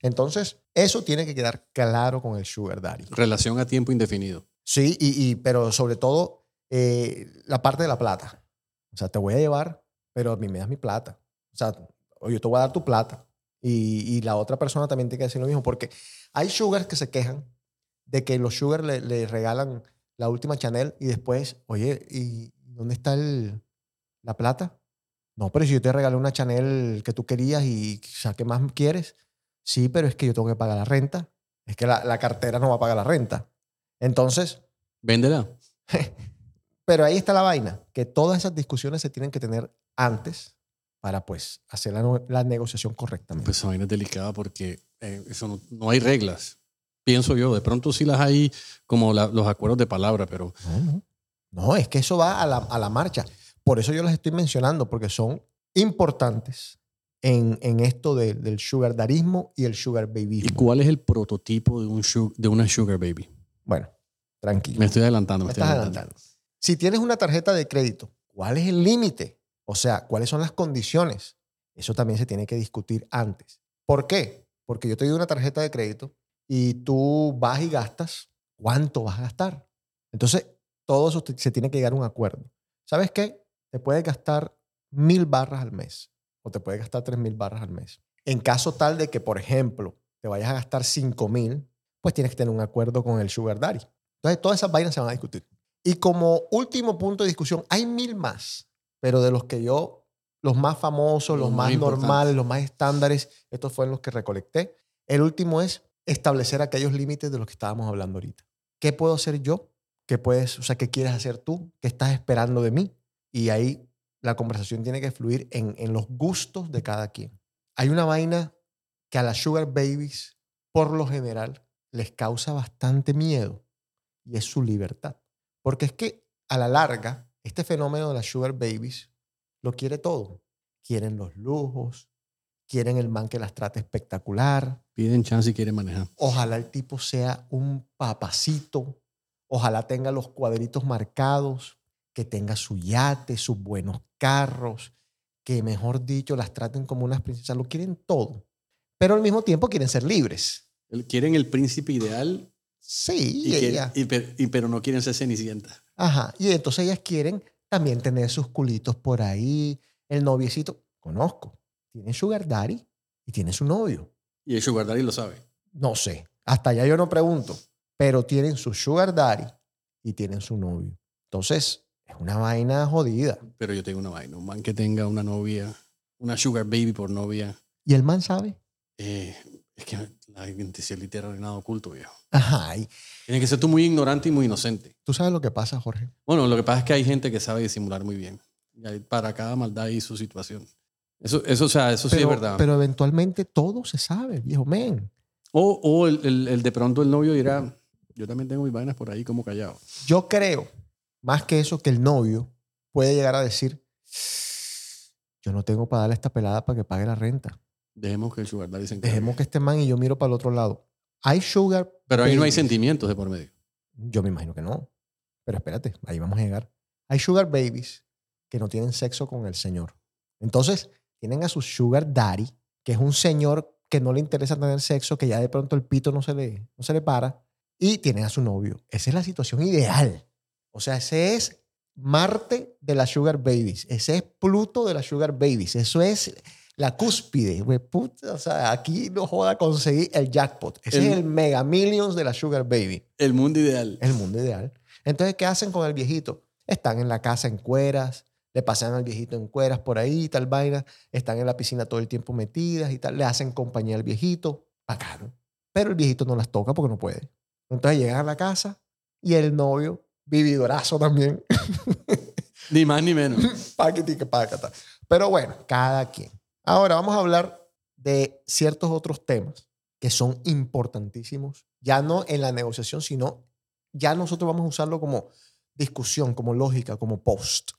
[SPEAKER 1] Entonces, eso tiene que quedar claro con el Sugar Daddy.
[SPEAKER 2] Relación a tiempo indefinido.
[SPEAKER 1] Sí, y, y- pero sobre todo eh, la parte de la plata. O sea, te voy a llevar, pero a mí me das mi plata. O sea, yo te voy a dar tu plata. Y, y la otra persona también tiene que decir lo mismo, porque hay sugars que se quejan de que los sugar le, le regalan la última Chanel y después, oye, ¿y dónde está el, la plata? No, pero si yo te regalé una Chanel que tú querías y o sea, ¿qué más quieres? Sí, pero es que yo tengo que pagar la renta. Es que la, la cartera no va a pagar la renta. Entonces,
[SPEAKER 2] Véndela.
[SPEAKER 1] pero ahí está la vaina, que todas esas discusiones se tienen que tener antes para pues hacer la, no- la negociación correctamente.
[SPEAKER 2] Pues esa vaina es delicada porque eh, eso no, no hay reglas. Pienso yo, de pronto sí las hay como la- los acuerdos de palabra, pero
[SPEAKER 1] No, no. Es que eso va a la, a la marcha. Por eso yo les estoy mencionando, porque son importantes en, en esto de- del sugar darismo y el sugar
[SPEAKER 2] ¿y
[SPEAKER 1] babyismo.
[SPEAKER 2] cuál es el prototipo de, un de una sugar baby?
[SPEAKER 1] Bueno, tranquilo.
[SPEAKER 2] Me estoy adelantando. Me
[SPEAKER 1] Me
[SPEAKER 2] estoy
[SPEAKER 1] estás
[SPEAKER 2] adelantando.
[SPEAKER 1] adelantando. Si tienes una tarjeta de crédito, ¿cuál es el límite? O sea, ¿cuáles son las condiciones? Eso también se tiene que discutir antes. ¿Por qué? Porque yo te doy una tarjeta de crédito y tú vas y gastas, ¿cuánto vas a gastar? Entonces, todo eso se tiene que llegar a un acuerdo. ¿Sabes qué? Te puedes gastar mil barras al mes o te puedes gastar tres mil barras al mes. En caso tal de que, por ejemplo, te vayas a gastar cinco mil, pues tienes que tener un acuerdo con el sugar daddy. Entonces, todas esas vainas se van a discutir. Y como último punto de discusión, hay mil más, pero de los que yo, los más famosos,
[SPEAKER 2] Los
[SPEAKER 1] los,
[SPEAKER 2] más
[SPEAKER 1] normales, los más estándares, estos fueron los que recolecté. El último es establecer aquellos límites de los que estábamos hablando ahorita. ¿Qué puedo hacer yo? ¿Qué puedes, o sea, qué quieres hacer tú? ¿Qué estás esperando de mí? Y ahí la conversación tiene que fluir en, en los gustos de cada quien. Hay una vaina que a las sugar babies, por lo general, les causa bastante miedo y es su libertad. Porque es que a la larga, este fenómeno de las sugar babies lo quiere todo. Quieren los lujos, quieren el man que las trate espectacular.
[SPEAKER 2] Piden chance y quieren manejar.
[SPEAKER 1] Ojalá el tipo sea un papacito. Ojalá tenga los cuadritos marcados, que tenga su yate, sus buenos carros, que mejor dicho las traten como unas princesas. Lo quieren todo. Pero al mismo tiempo quieren ser libres.
[SPEAKER 2] Quieren el príncipe ideal,
[SPEAKER 1] Sí,
[SPEAKER 2] y
[SPEAKER 1] y
[SPEAKER 2] quieren-
[SPEAKER 1] ella-
[SPEAKER 2] y per- y pero no quieren ser cenicienta.
[SPEAKER 1] Ajá. Y entonces ellas quieren también tener sus culitos por ahí. El noviecito, conozco, tiene sugar daddy y tiene su novio.
[SPEAKER 2] Y el sugar daddy lo sabe.
[SPEAKER 1] No sé, hasta allá yo no pregunto, pero tienen su sugar daddy y tienen su novio. Entonces, es una vaina jodida.
[SPEAKER 2] Pero yo tengo una vaina. Un man que tenga una novia, una sugar baby por novia,
[SPEAKER 1] ¿Y el man sabe?
[SPEAKER 2] eh, es que la identidad ha reinado oculto, viejo.
[SPEAKER 1] Ajá. Y
[SPEAKER 2] Tienes que ser tú muy ignorante y muy inocente.
[SPEAKER 1] tú sabes lo que pasa, Jorge.
[SPEAKER 2] Bueno, lo que pasa es que hay gente que sabe disimular muy bien. Y para cada maldad hay su situación. Eso, eso, o sea, eso sí
[SPEAKER 1] Pero,
[SPEAKER 2] es verdad.
[SPEAKER 1] pero eventualmente todo se sabe, viejo men.
[SPEAKER 2] o o el, el- el de pronto el novio dirá, yo también tengo mis vainas por ahí como callado.
[SPEAKER 1] Yo creo, más que eso, que el novio puede llegar a decir, yo no tengo para darle esta pelada para que pague la renta.
[SPEAKER 2] Dejemos que el sugar daddy se encargue.
[SPEAKER 1] Dejemos que este man y yo miro para el otro lado. Hay sugar.
[SPEAKER 2] Pero ahí no hay sentimientos de por medio.
[SPEAKER 1] Yo me imagino que no. Pero espérate, ahí vamos a llegar. Hay sugar babies que no tienen sexo con el señor. Entonces, tienen a su sugar daddy, que es un señor que no le interesa tener sexo, que ya de pronto el pito no se le, no se le para, y tienen a su novio. Esa es la situación ideal. O sea, ese es Marte de las sugar babies. Ese es Pluto de las sugar babies. Eso es la cúspide. güey, puta, o sea, aquí no joda conseguir el jackpot. Ese
[SPEAKER 2] El-
[SPEAKER 1] es el mega millions de la sugar baby.
[SPEAKER 2] El mundo ideal.
[SPEAKER 1] El mundo ideal. Entonces, ¿qué hacen con el viejito? Están en la casa en cueras, le pasan al viejito en cueras por ahí, y tal vaina, están en la piscina todo el tiempo metidas y tal, le hacen compañía al viejito, bacano. Pero el viejito no las toca porque no puede. Entonces llegan a la casa y el novio, vividorazo también,
[SPEAKER 2] Ni más ni menos.
[SPEAKER 1] paquete que pácata. Pero bueno, cada quien. Ahora vamos a hablar de ciertos otros temas que son importantísimos, ya no en la negociación, sino ya nosotros vamos a usarlo como discusión, como lógica, como post.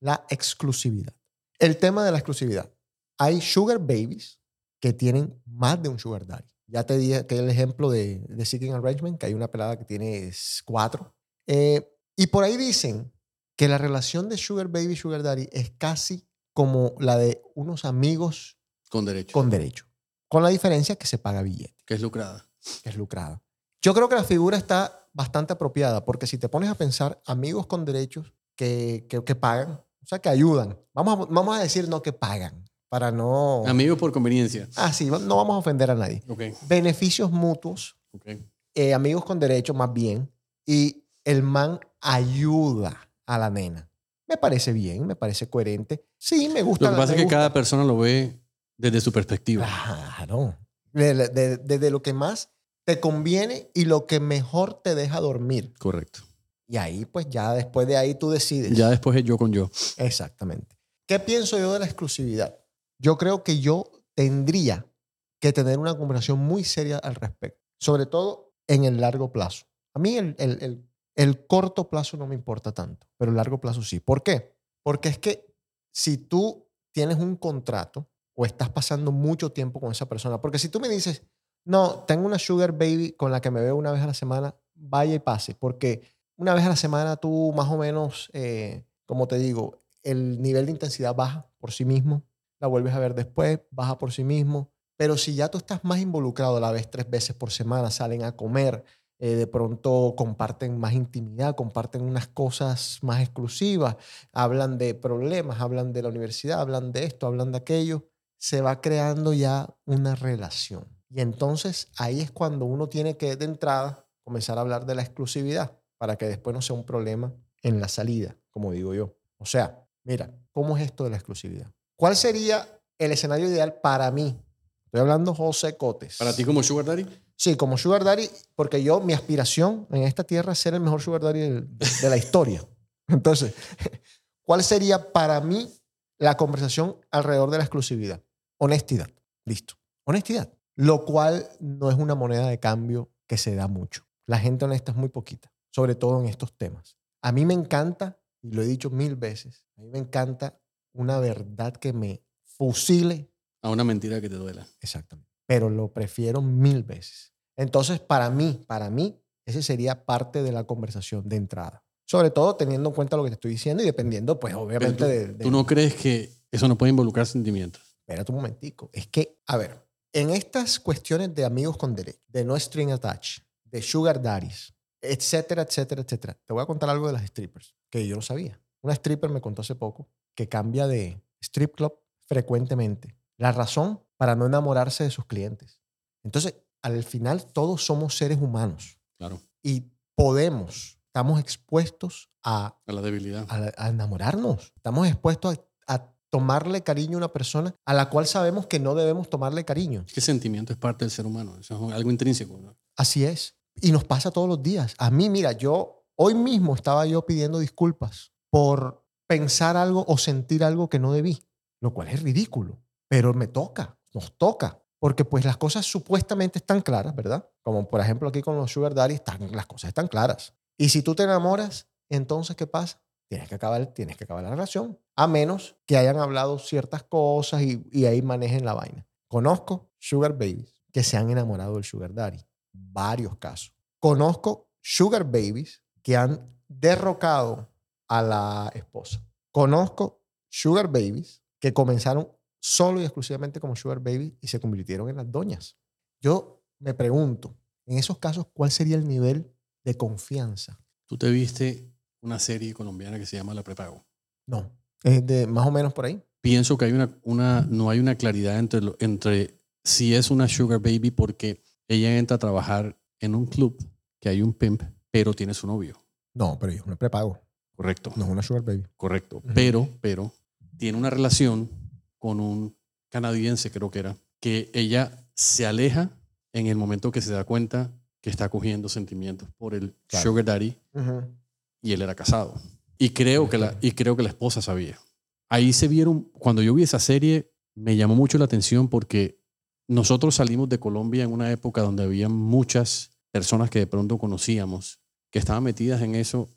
[SPEAKER 1] La exclusividad. El tema de la exclusividad. Hay sugar babies que tienen más de un sugar daddy. Ya te di el ejemplo de, de Seeking Arrangement, que hay una pelada que tiene cuatro. Eh, y por ahí dicen que la relación de sugar baby sugar daddy es casi como la de unos amigos
[SPEAKER 2] Con derecho.
[SPEAKER 1] con derecho. Con la diferencia que se paga billete
[SPEAKER 2] que es lucrada.
[SPEAKER 1] que es lucrada. Yo creo que la figura está bastante apropiada porque si te pones a pensar, amigos con derechos que, que, que pagan, o sea, que ayudan. Vamos a, vamos a decir no que pagan, para no...
[SPEAKER 2] Amigos por conveniencia.
[SPEAKER 1] Ah, sí, no vamos a ofender a nadie. Beneficios mutuos
[SPEAKER 2] ok.
[SPEAKER 1] eh, amigos con derecho más bien, y el man ayuda a la nena. Me parece bien, me parece coherente. Sí, me gusta.
[SPEAKER 2] Lo que pasa es que cada persona lo ve desde su perspectiva.
[SPEAKER 1] Claro. Desde de, de- de lo que más te conviene y lo que mejor te deja dormir.
[SPEAKER 2] Correcto.
[SPEAKER 1] Y ahí, pues ya después de ahí tú decides.
[SPEAKER 2] Ya después es yo con yo.
[SPEAKER 1] Exactamente. ¿Qué pienso yo de la exclusividad? Yo creo que yo tendría que tener una conversación muy seria al respecto, sobre todo en el largo plazo. A mí el, el- el- el corto plazo no me importa tanto, pero el largo plazo sí. ¿Por qué? Porque es que si tú tienes un contrato o estás pasando mucho tiempo con esa persona, porque si tú me dices, no, tengo una sugar baby con la que me veo una vez a la semana, vaya y pase, porque una vez a la semana tú más o menos, eh, como te digo, el nivel de intensidad baja por sí mismo, la vuelves a ver después, baja por sí mismo, pero si ya tú estás más involucrado, la ves tres veces por semana, salen a comer, eh, de pronto comparten más intimidad, comparten unas cosas más exclusivas, hablan de problemas, hablan de la universidad, hablan de esto, hablan de aquello, se va creando ya una relación. Y entonces ahí es cuando uno tiene que de entrada comenzar a hablar de la exclusividad para que después no sea un problema en la salida, como digo yo. O sea, mira, ¿cómo es esto de la exclusividad? ¿Cuál sería el escenario ideal para mí? Estoy hablando José Cotes.
[SPEAKER 2] Para ti como Sugar Daddy,
[SPEAKER 1] Sí, como Sugar Daddy, porque yo, mi aspiración en esta tierra es ser el mejor Sugar Daddy de la historia. Entonces, ¿cuál sería para mí la conversación alrededor de la exclusividad? Honestidad. Listo. Honestidad. Lo cual no es una moneda de cambio que se da mucho. La gente honesta es muy poquita, sobre todo en estos temas. A mí me encanta, y lo he dicho mil veces, a mí me encanta una verdad que me fusile
[SPEAKER 2] a una mentira que te duela.
[SPEAKER 1] Exactamente. Pero lo prefiero mil veces. Entonces, para mí, para mí, ese sería parte de la conversación de entrada. Sobre todo teniendo en cuenta lo que te estoy diciendo y dependiendo, pues, obviamente,
[SPEAKER 2] tú,
[SPEAKER 1] de, de-
[SPEAKER 2] tú no crees que eso no puede involucrar sentimientos.
[SPEAKER 1] Espérate un momentico. Es que, a ver, en estas cuestiones de amigos con derecho, de no string attach, de sugar daddies, etcétera, etcétera, etcétera, te voy a contar algo de las strippers, que yo no sabía. Una stripper me contó hace poco que cambia de strip club frecuentemente. La razón para no enamorarse de sus clientes. Entonces, al final, todos somos seres humanos
[SPEAKER 2] Claro.
[SPEAKER 1] y podemos, estamos expuestos a
[SPEAKER 2] A la debilidad.
[SPEAKER 1] a, a enamorarnos. Estamos expuestos a, a tomarle cariño a una persona a la cual sabemos que no debemos tomarle cariño.
[SPEAKER 2] Es que el sentimiento es parte del ser humano. Eso es algo intrínseco. ¿no?
[SPEAKER 1] Así es. Y nos pasa todos los días. A mí, mira, yo hoy mismo estaba yo pidiendo disculpas por pensar algo o sentir algo que no debí, lo cual es ridículo, pero me toca, nos toca, porque pues las cosas supuestamente están claras, ¿verdad? Como por ejemplo aquí con los sugar daddy, las cosas están claras. Y si tú te enamoras, entonces ¿qué pasa? Tienes que acabar, tienes que acabar la relación, a menos que hayan hablado ciertas cosas y, y ahí manejen la vaina. Conozco sugar babies que se han enamorado del sugar daddy, varios casos. Conozco sugar babies que han derrocado a la esposa. Conozco sugar babies que comenzaron solo y exclusivamente como sugar babies y se convirtieron en las doñas. Yo me pregunto, en esos casos, ¿cuál sería el nivel de confianza?
[SPEAKER 2] Tú te viste una serie colombiana que se llama La Prepago.
[SPEAKER 1] No, es de más o menos por ahí.
[SPEAKER 2] Pienso que hay una, una, no hay una claridad entre, lo- entre si es una sugar baby porque ella entra a trabajar en un club que hay un pimp, pero tiene su novio.
[SPEAKER 1] No, pero yo no prepago.
[SPEAKER 2] Correcto.
[SPEAKER 1] No es una sugar baby.
[SPEAKER 2] Correcto. Pero, pero, tiene una relación con un canadiense, creo que era, que ella se aleja en el momento que se da cuenta que está cogiendo sentimientos por el
[SPEAKER 1] Claro.
[SPEAKER 2] sugar daddy y él era casado. Y creo, que la, y creo que la esposa sabía. Ahí se vieron, cuando yo vi esa serie, me llamó mucho la atención porque nosotros salimos de Colombia en una época donde había muchas personas que de pronto conocíamos que estaban metidas en eso.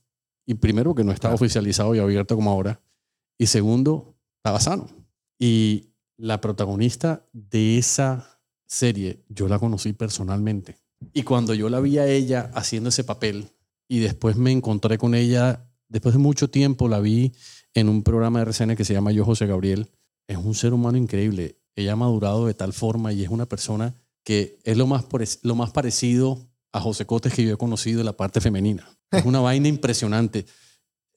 [SPEAKER 2] Y primero, que no estaba
[SPEAKER 1] Claro.
[SPEAKER 2] oficializado y abierto como ahora. Y segundo, estaba sano. Y la protagonista de esa serie, yo la conocí personalmente. Y cuando yo la vi a ella haciendo ese papel y después me encontré con ella, después de mucho tiempo la vi en un programa de RCN que se llama Yo José Gabriel, es un ser humano increíble. Ella ha madurado de tal forma y es una persona que es lo más, lo más parecido a José Cotes que yo he conocido de la parte femenina. Es una vaina impresionante.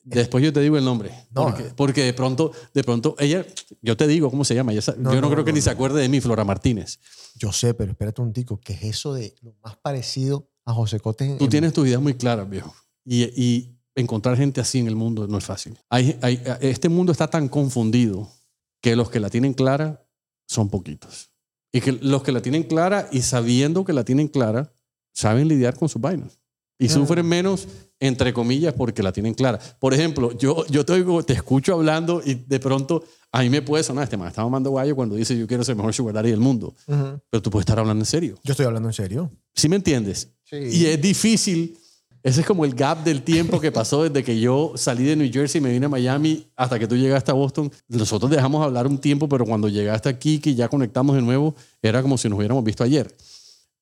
[SPEAKER 2] Después yo te digo el nombre.
[SPEAKER 1] No,
[SPEAKER 2] porque, porque de pronto, de pronto, ella, yo te digo cómo se llama. ella
[SPEAKER 1] No,
[SPEAKER 2] yo no,
[SPEAKER 1] no,
[SPEAKER 2] creo que ni se acuerde de mí, Flora Martínez.
[SPEAKER 1] Yo sé, pero espérate un tico, ¿qué es eso de lo más parecido a José Cote. en-
[SPEAKER 2] Tú tienes tus ideas muy claras, viejo. Y, y encontrar gente así en el mundo no es fácil. Hay, hay- este mundo está tan confundido que los que la tienen clara son poquitos. Y que los que la tienen clara y sabiendo que la tienen clara, saben lidiar con sus vainas. Y sufren menos, entre comillas, porque la tienen clara. Por ejemplo, yo, yo te, oigo- te escucho hablando y de pronto a mí me puede sonar, este man está mamando gallo cuando dice yo quiero ser el mejor sugar daddy del mundo.
[SPEAKER 1] Ujú.
[SPEAKER 2] Pero tú puedes estar hablando en serio.
[SPEAKER 1] Yo estoy hablando en serio.
[SPEAKER 2] ¿Sí me entiendes?
[SPEAKER 1] Sí.
[SPEAKER 2] Y es difícil. Ese es como el gap del tiempo que pasó desde que yo salí de New Jersey, me vine a Miami, hasta que tú llegaste a Boston. Nosotros dejamos hablar un tiempo, pero cuando llegaste aquí, que ya conectamos de nuevo, era como si nos hubiéramos visto ayer.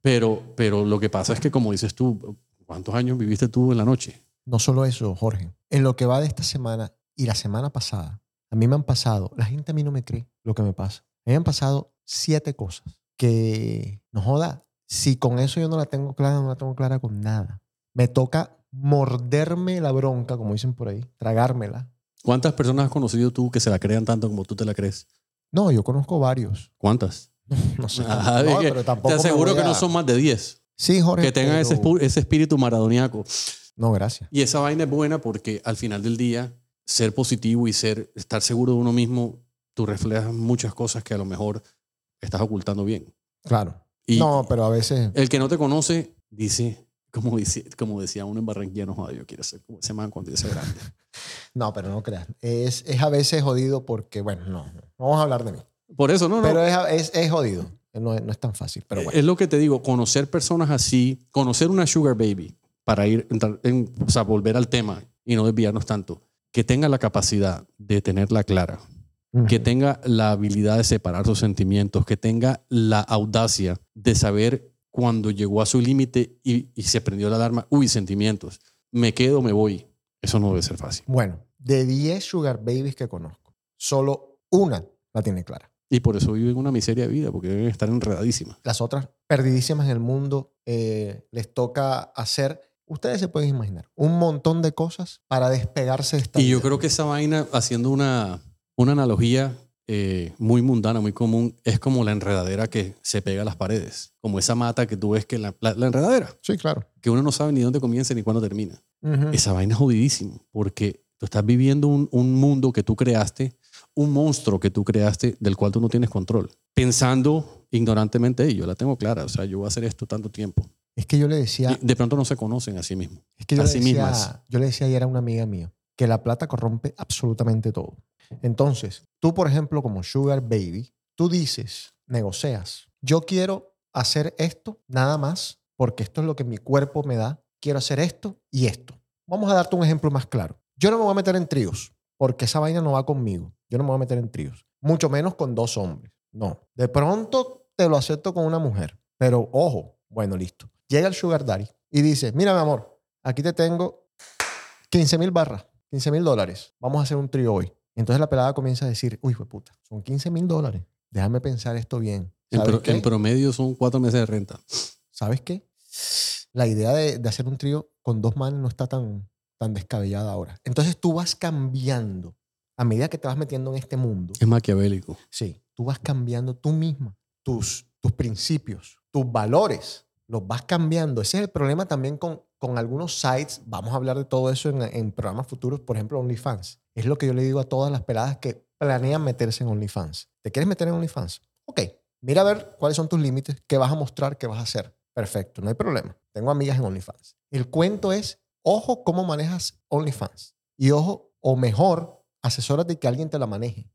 [SPEAKER 2] Pero, pero lo que pasa es que, como dices tú, ¿cuántos años viviste tú en la noche?
[SPEAKER 1] No solo eso, Jorge. En lo que va de esta semana y la semana pasada, a mí me han pasado, la gente a mí no me cree lo que me pasa. A mí me han pasado siete cosas que, no joda, si con eso yo no la tengo clara, no la tengo clara con nada. Me toca morderme la bronca, como dicen por ahí, tragármela.
[SPEAKER 2] ¿Cuántas personas has conocido tú que se la crean tanto como tú te la crees?
[SPEAKER 1] No, yo conozco varios.
[SPEAKER 2] ¿Cuántas?
[SPEAKER 1] No sé.
[SPEAKER 2] Ah,
[SPEAKER 1] no, pero
[SPEAKER 2] te
[SPEAKER 1] tampoco me
[SPEAKER 2] aseguro
[SPEAKER 1] voy
[SPEAKER 2] que no
[SPEAKER 1] a-
[SPEAKER 2] son más de 10
[SPEAKER 1] Sí, Jorge.
[SPEAKER 2] que tengan ese,
[SPEAKER 1] pero-
[SPEAKER 2] ese espíritu maradoniaco.
[SPEAKER 1] No, gracias.
[SPEAKER 2] Y esa vaina es buena porque al final del día, ser positivo y ser, estar seguro de uno mismo, tú reflejas muchas cosas que a lo mejor estás ocultando bien.
[SPEAKER 1] Claro.
[SPEAKER 2] Y
[SPEAKER 1] no, pero a veces...
[SPEAKER 2] el que no te conoce dice, como, dice, como decía uno en Barranquilla, no joda, yo quiero ser como ese man cuando yo sea grande.
[SPEAKER 1] No, pero no creas. Es, es a veces jodido porque, bueno, no, no vamos a hablar de mí.
[SPEAKER 2] Por eso, no, no.
[SPEAKER 1] Pero es, es, es jodido. No, es- no es tan fácil, pero bueno.
[SPEAKER 2] Es lo que te digo, conocer personas así, conocer una sugar baby, para ir, entrar en- o sea, volver al tema y no desviarnos tanto, que tenga la capacidad de tenerla clara, que tenga la habilidad de separar sus sentimientos, que tenga la audacia de saber cuando llegó a su límite y, y se prendió la alarma, uy, sentimientos, me quedo, me voy. Eso no debe ser fácil.
[SPEAKER 1] Bueno, de 10 sugar babies que conozco, solo una la tiene clara.
[SPEAKER 2] Y por eso viven una miseria de vida, porque deben estar enredadísimas.
[SPEAKER 1] Las otras, perdidísimas en el mundo, eh, les toca hacer, ustedes se pueden imaginar, un montón de cosas para despegarse de esta
[SPEAKER 2] Y yo creo que esa vaina, haciendo una, una analogía eh, muy mundana, muy común, es como la enredadera que se pega a las paredes. Como esa mata que tú ves que la, la- la enredadera,
[SPEAKER 1] Sí, claro.
[SPEAKER 2] que uno no sabe ni dónde comienza ni cuándo termina. Esa vaina es jodidísimo, porque tú estás viviendo un, un mundo que tú creaste, un monstruo que tú creaste del cual tú no tienes control. Pensando ignorantemente, "Ey, yo la tengo clara, o sea, yo voy a hacer esto tanto tiempo.
[SPEAKER 1] Es que yo le decía,
[SPEAKER 2] Y de pronto no se conocen a sí mismos.
[SPEAKER 1] es que yo, le
[SPEAKER 2] así
[SPEAKER 1] decía
[SPEAKER 2] mismas.
[SPEAKER 1] yo le decía ayer a una amiga mía que la plata corrompe absolutamente todo. Entonces, tú, por ejemplo, como Sugar Baby, tú dices, negocias, yo quiero hacer esto nada más porque esto es lo que mi cuerpo me da, quiero hacer esto y esto. Vamos a darte un ejemplo más claro. Yo no me voy a meter en tríos porque esa vaina no va conmigo. Yo no me voy a meter en tríos, mucho menos con dos hombres. No, de pronto te lo acepto con una mujer, pero ojo, bueno, listo. Llega el Sugar Daddy y dice, mira mi amor, aquí te tengo 15 mil barras, 15 mil dólares. Vamos a hacer un trío hoy. Entonces la pelada comienza a decir, uy, fue puta, son 15 mil dólares. Déjame pensar esto bien.
[SPEAKER 2] En, promedio son cuatro meses de renta.
[SPEAKER 1] ¿Sabes qué? La idea de, de hacer un trío con dos manes no está tan, tan descabellada ahora. Entonces tú vas cambiando a medida que te vas metiendo en este mundo.
[SPEAKER 2] Es maquiavélico.
[SPEAKER 1] Sí, tú vas cambiando tú misma tus, tus principios, tus valores, los vas cambiando. Ese es el problema también con, con algunos sites. Vamos a hablar de todo eso en, en programas futuros, por ejemplo, OnlyFans. Es lo que yo le digo a todas las peladas que planean meterse en OnlyFans. ¿Te quieres meter en OnlyFans? Ok, mira a ver cuáles son tus límites, qué vas a mostrar, qué vas a hacer. Perfecto, no hay problema. Tengo amigas en OnlyFans. El cuento es, ojo cómo manejas OnlyFans. Y ojo, o mejor, asesórate que alguien te la maneje.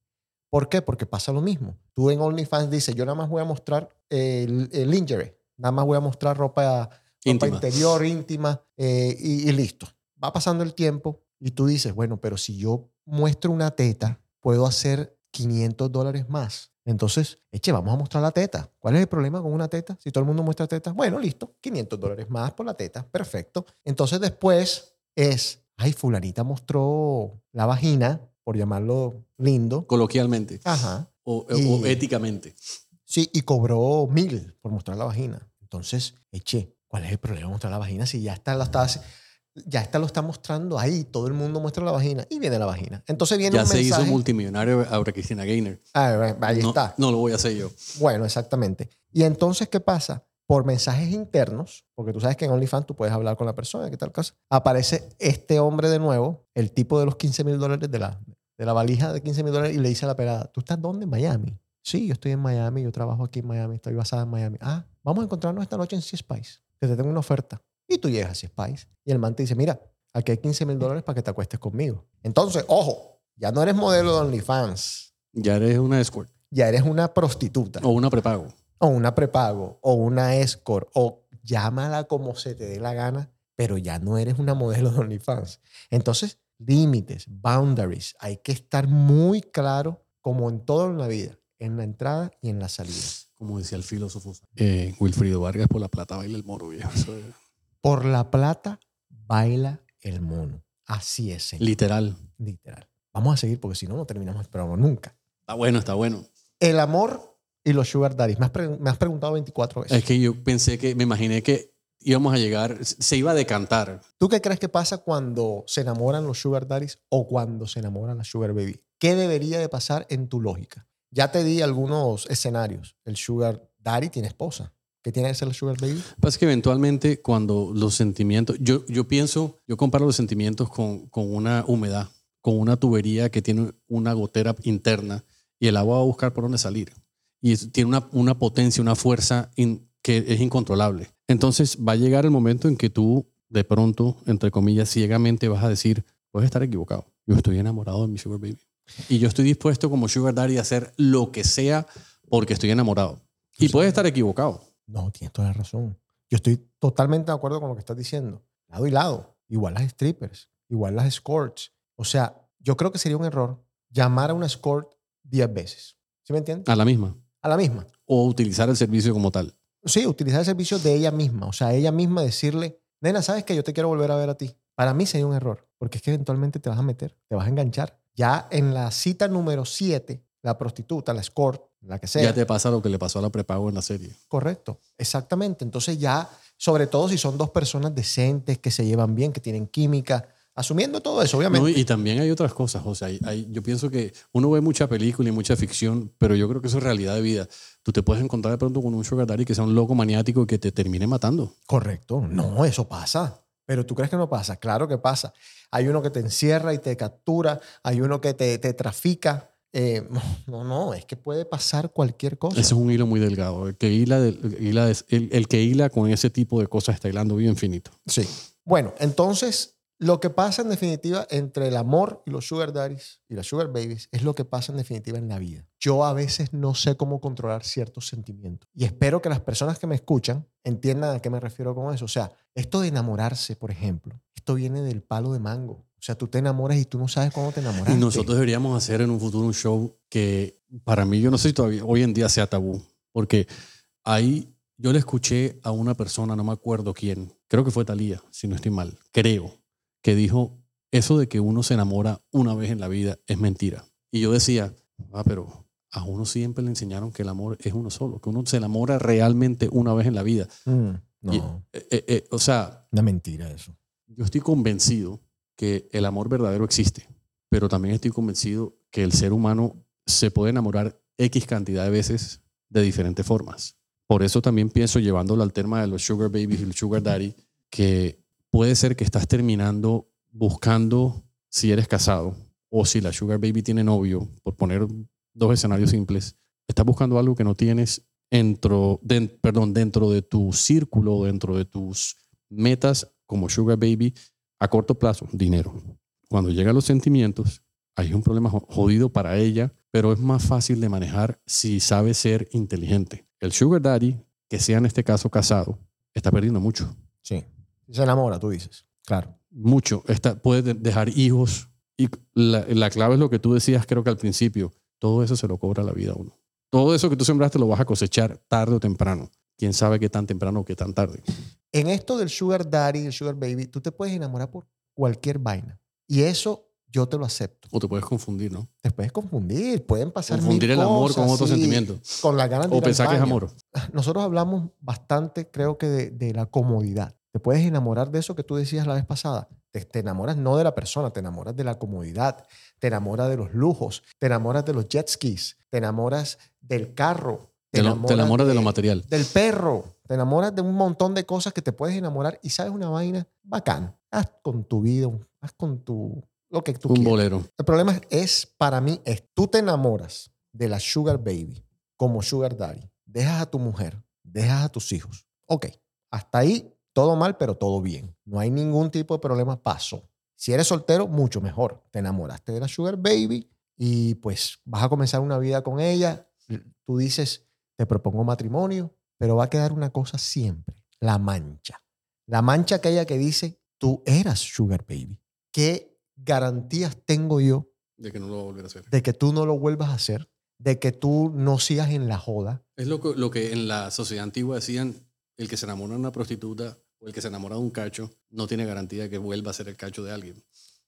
[SPEAKER 1] ¿Por qué? Porque pasa lo mismo. Tú en OnlyFans dices, yo nada más voy a mostrar el, el lingerie, nada más voy a mostrar ropa, ropa
[SPEAKER 2] Íntima.
[SPEAKER 1] interior, íntima, eh, y, y listo. Va pasando el tiempo y tú dices, bueno, pero si yo muestro una teta, puedo hacer 500 dólares más. Entonces, eche, vamos a mostrar la teta. ¿Cuál es el problema con una teta? Si todo el mundo muestra teta, bueno, listo, 500 dólares más por la teta, perfecto. Entonces después es, ay, fulanita mostró la vagina, por llamarlo lindo.
[SPEAKER 2] Coloquialmente
[SPEAKER 1] Ajá.
[SPEAKER 2] o,
[SPEAKER 1] Y-
[SPEAKER 2] o éticamente.
[SPEAKER 1] Sí, y cobró mil por mostrar la vagina. Entonces, eche, ¿cuál es el problema de mostrar la vagina si ya está, lo está, ya está lo está mostrando ahí? Todo el mundo muestra la vagina y viene la vagina. Entonces viene
[SPEAKER 2] Ya
[SPEAKER 1] un
[SPEAKER 2] se
[SPEAKER 1] mensaje.
[SPEAKER 2] hizo multimillonario ahora Cristina Gaynor.
[SPEAKER 1] Ah, ahí
[SPEAKER 2] no,
[SPEAKER 1] está.
[SPEAKER 2] no lo voy a hacer yo.
[SPEAKER 1] Bueno, exactamente. Y entonces, ¿qué pasa? por mensajes internos, porque tú sabes que en OnlyFans tú puedes hablar con la persona, qué tal cosa, aparece este hombre de nuevo, el tipo de los 15 mil dólares de la, de la valija de 15 mil dólares y le dice a la pelada, ¿tú estás dónde? En Miami. Sí, yo estoy en Miami, yo trabajo aquí en Miami, estoy basada en Miami. Ah, vamos a encontrarnos esta noche en Sea Spice, que te tengo una oferta. Y tú llegas a Sea Spice y el man te dice, mira, aquí hay 15 mil dólares para que te acuestes conmigo. Entonces, ojo, ya no eres modelo de OnlyFans,
[SPEAKER 2] Ya eres una escort
[SPEAKER 1] ya eres una prostituta
[SPEAKER 2] o una prepago.
[SPEAKER 1] o una prepago o una escort o llámala como se te dé la gana, pero ya no eres una modelo de OnlyFans. Entonces, límites, boundaries, hay que estar muy claro como en todo en la vida, en la entrada y en la salida.
[SPEAKER 2] Como decía el filósofo eh, Wilfrido Vargas, por la plata baila el moro, viejo.
[SPEAKER 1] Por la plata baila el mono. Así es, señor.
[SPEAKER 2] literal.
[SPEAKER 1] literal. Vamos a seguir porque si no, no terminamos el programa nunca.
[SPEAKER 2] Está bueno, está bueno.
[SPEAKER 1] El amor y los sugar daddies. Me has, pre- me has preguntado 24 veces.
[SPEAKER 2] Es que yo pensé que, me imaginé que íbamos a llegar, se iba a decantar.
[SPEAKER 1] ¿Tú qué crees que pasa cuando se enamoran los sugar daddies o cuando se enamoran las sugar baby? ¿Qué debería de pasar en tu lógica? Ya te di algunos escenarios. El sugar daddy tiene esposa. ¿Qué tiene que ser el sugar baby?
[SPEAKER 2] Pasa que eventualmente cuando los sentimientos, yo, yo pienso, yo comparo los sentimientos con, con una humedad, con una tubería que tiene una gotera interna y el agua va a buscar por dónde salir. Y tiene una, una potencia, una fuerza in- que es incontrolable. Entonces va a llegar el momento en que tú, de pronto, entre comillas, ciegamente vas a decir, puedes estar equivocado. Yo estoy enamorado de mi sugar baby. Y yo estoy dispuesto como sugar daddy a hacer lo que sea porque estoy enamorado. Y puedes estar equivocado.
[SPEAKER 1] No, tienes toda la razón. Yo estoy totalmente de acuerdo con lo que estás diciendo. Lado y lado. Igual las strippers, igual las escorts. O sea, yo creo que sería un error llamar a una escort 10 veces. ¿Sí me entiendes?
[SPEAKER 2] A la misma.
[SPEAKER 1] A la misma.
[SPEAKER 2] o utilizar el servicio como tal.
[SPEAKER 1] Sí, utilizar el servicio de ella misma. O sea, ella misma decirle, nena, ¿sabes que yo te quiero volver a ver a ti? Para mí sería un error, porque es que eventualmente te vas a meter, te vas a enganchar. Ya en la cita número 7, la prostituta, la escort, la que sea.
[SPEAKER 2] Ya te pasa lo que le pasó a la prepago en la serie.
[SPEAKER 1] Correcto, exactamente. Entonces ya, sobre todo si son dos personas decentes, que se llevan bien, que tienen química, asumiendo todo eso, obviamente.
[SPEAKER 2] No, y también hay otras cosas. O sea, hay- hay- yo pienso que uno ve mucha película y mucha ficción, pero yo creo que eso es realidad de vida. Tú te puedes encontrar de pronto con un sugar daddy que sea un loco maniático y que te termine matando.
[SPEAKER 1] Correcto. No, eso pasa. Pero tú crees que no pasa. Claro que pasa. Hay uno que te encierra y te captura. Hay uno que te, te trafica. Eh, no, no, es que puede pasar cualquier cosa.
[SPEAKER 2] Ese es un hilo muy delgado. El que hila, el, hila el- el que hila con ese tipo de cosas está hilando bien finito.
[SPEAKER 1] Sí. Bueno, entonces, lo que pasa en definitiva entre el amor y los sugar daddies y las sugar babies es lo que pasa en definitiva en la vida. Yo a veces no sé cómo controlar ciertos sentimientos y espero que las personas que me escuchan entiendan a qué me refiero con eso. O sea, esto de enamorarse, por ejemplo, esto viene del palo de mango. O sea, tú te enamoras y tú no sabes cuándo te enamoras.
[SPEAKER 2] Y nosotros deberíamos hacer en un futuro un show que para mí, yo no sé si todavía hoy en día sea tabú, porque ahí yo le escuché a una persona, no me acuerdo quién, creo que fue Talía, si no estoy mal, creo, que dijo, eso de que uno se enamora una vez en la vida es mentira. Y yo decía, ah, pero a uno siempre le enseñaron que el amor es uno solo, que uno se enamora realmente una vez en la vida.
[SPEAKER 1] Mm, no,
[SPEAKER 2] Y, eh, eh, eh, o sea,
[SPEAKER 1] una mentira eso.
[SPEAKER 2] yo estoy convencido que el amor verdadero existe, pero también estoy convencido que el ser humano se puede enamorar X cantidad de veces de diferentes formas. Por eso también pienso, llevándolo al tema de los sugar babies y el sugar daddy, que puede ser que estás terminando buscando si eres casado o si la sugar baby tiene novio, por poner dos escenarios simples, estás buscando algo que no tienes dentro, den- perdón, dentro de tu círculo, dentro de tus metas como sugar baby a corto plazo, dinero. Cuando llegan los sentimientos, hay un problema jo- jodido para ella, pero es más fácil de manejar si sabe ser inteligente. El sugar daddy, que sea en este caso casado, está perdiendo mucho.
[SPEAKER 1] Se enamora, tú dices. Claro.
[SPEAKER 2] Mucho. Está, puede de- dejar hijos. Y la, la clave es lo que tú decías, creo que al principio. Todo eso se lo cobra la vida a uno. Todo eso que tú sembraste lo vas a cosechar tarde o temprano. Quién sabe qué tan temprano o qué tan tarde.
[SPEAKER 1] En esto del sugar daddy el sugar baby, tú te puedes enamorar por cualquier vaina. Y eso yo te lo acepto.
[SPEAKER 2] O te puedes confundir, ¿no?
[SPEAKER 1] Te puedes confundir, pueden pasar
[SPEAKER 2] Confundir
[SPEAKER 1] mil
[SPEAKER 2] el amor con otro
[SPEAKER 1] sí,
[SPEAKER 2] sentimiento.
[SPEAKER 1] Con las ganas de
[SPEAKER 2] O
[SPEAKER 1] ir al
[SPEAKER 2] pensar que es amor.
[SPEAKER 1] Nosotros hablamos bastante, creo que, de, de la comodidad. Te puedes enamorar de eso que tú decías la vez pasada. Te, te enamoras no de la persona, te enamoras de la comodidad, te enamoras de los lujos, te enamoras de los jet skis, te enamoras del carro, te
[SPEAKER 2] enamoras de lo material.
[SPEAKER 1] del perro. Te enamoras de un montón de cosas que te puedes enamorar y sabes una vaina bacán. Haz con tu vida, haz con tu lo que tú
[SPEAKER 2] Un
[SPEAKER 1] quieras.
[SPEAKER 2] bolero.
[SPEAKER 1] El problema es, es, para mí, es tú te enamoras de la sugar baby como sugar daddy. Dejas a tu mujer, dejas a tus hijos. Ok, hasta ahí todo mal, pero todo bien. No hay ningún tipo de problema, pasó. Si eres soltero, mucho mejor. Te enamoraste de la sugar baby y pues vas a comenzar una vida con ella. Tú dices, te propongo matrimonio, pero va a quedar una cosa siempre, la mancha. La mancha aquella que dice, tú eras sugar baby. ¿Qué garantías tengo yo
[SPEAKER 2] De que no lo va a volver a hacer.
[SPEAKER 1] de que tú no lo vuelvas a hacer? De que tú no sigas en la joda.
[SPEAKER 2] Es lo que, lo que en la sociedad antigua decían, el que se enamora de una prostituta o el que se enamora de un cacho no tiene garantía de que vuelva a ser el cacho de alguien.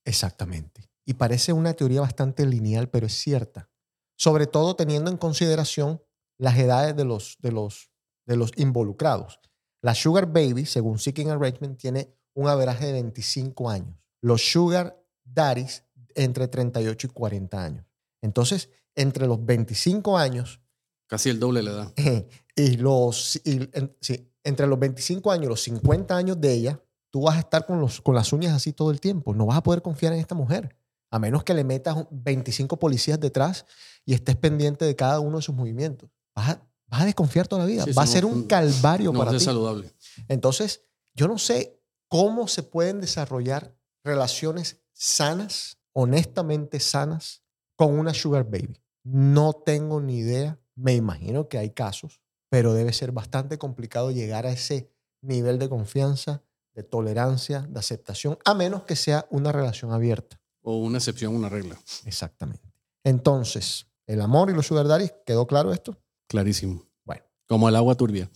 [SPEAKER 1] Exactamente. Y parece una teoría bastante lineal, pero es cierta. Sobre todo teniendo en consideración las edades de los, de los, de los involucrados. La Sugar Baby, según Seeking Arrangement, tiene un averaje de 25 años. Los Sugar Daddies, entre 38 y 40 años. Entonces, entre los 25 años
[SPEAKER 2] Casi el doble le da.
[SPEAKER 1] y los, y, sí, entre los 25 años y los 50 años de ella, tú vas a estar con, los, con las uñas así todo el tiempo. No vas a poder confiar en esta mujer. A menos que le metas un- 25 policías detrás y estés pendiente de cada uno de sus movimientos. Vas a, vas a desconfiar toda la vida.
[SPEAKER 2] Sí,
[SPEAKER 1] va a ser un calvario
[SPEAKER 2] No
[SPEAKER 1] para ti.
[SPEAKER 2] saludable.
[SPEAKER 1] Entonces, yo no sé cómo se pueden desarrollar relaciones sanas, honestamente sanas, con una sugar baby. No tengo ni idea. Me imagino que hay casos, pero debe ser bastante complicado llegar a ese nivel de confianza, de tolerancia, de aceptación, a menos que sea una relación abierta.
[SPEAKER 2] O una excepción, una regla.
[SPEAKER 1] Exactamente. Entonces, el amor y los sugar daddies, ¿quedó claro esto?
[SPEAKER 2] Clarísimo.
[SPEAKER 1] Bueno.
[SPEAKER 2] Como el agua turbia.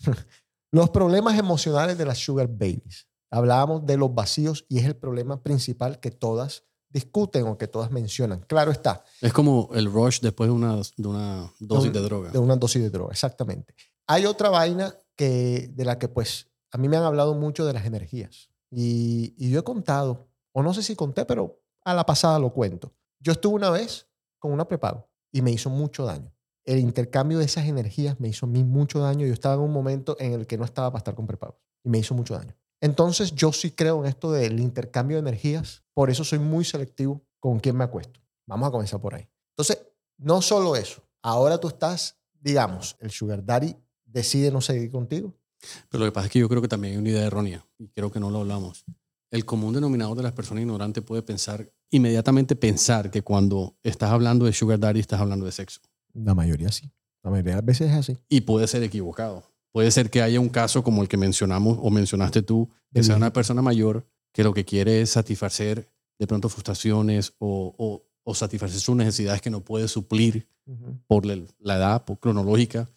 [SPEAKER 1] Los problemas emocionales de las sugar babies. Hablábamos de los vacíos y es el problema principal que todas discuten o que todas mencionan. Claro está,
[SPEAKER 2] Es como el rush después de una, de una dosis
[SPEAKER 1] un-
[SPEAKER 2] de droga.
[SPEAKER 1] de una dosis de droga, exactamente. Hay otra vaina que, de la que pues a mí me han hablado mucho de las energías. Y, y yo he contado, o no sé si conté, pero a la pasada lo cuento. Yo estuve una vez con una prepago y me hizo mucho daño. El intercambio de esas energías me hizo a mí mucho daño. Yo estaba en un momento en el que no estaba para estar con prepago y me hizo mucho daño. Entonces yo sí creo en esto del intercambio de energías. Por eso soy muy selectivo con quién me acuesto. Vamos a comenzar por ahí. Entonces, no solo eso. Ahora tú estás, digamos, el sugar daddy decide no seguir contigo.
[SPEAKER 2] Pero lo que pasa es que yo creo que también hay una idea errónea y creo que no lo hablamos. El común denominador de las personas ignorantes puede pensar, inmediatamente pensar que cuando estás hablando de sugar daddy estás hablando de sexo.
[SPEAKER 1] La mayoría sí. La mayoría de las veces es así.
[SPEAKER 2] Y puede ser equivocado. Puede ser que haya un caso como el que mencionamos o mencionaste tú, que sea una persona mayor que lo que quiere es satisfacer de pronto frustraciones o, o- o satisfacer sus necesidades que no puede suplir por la la edad por cronológica,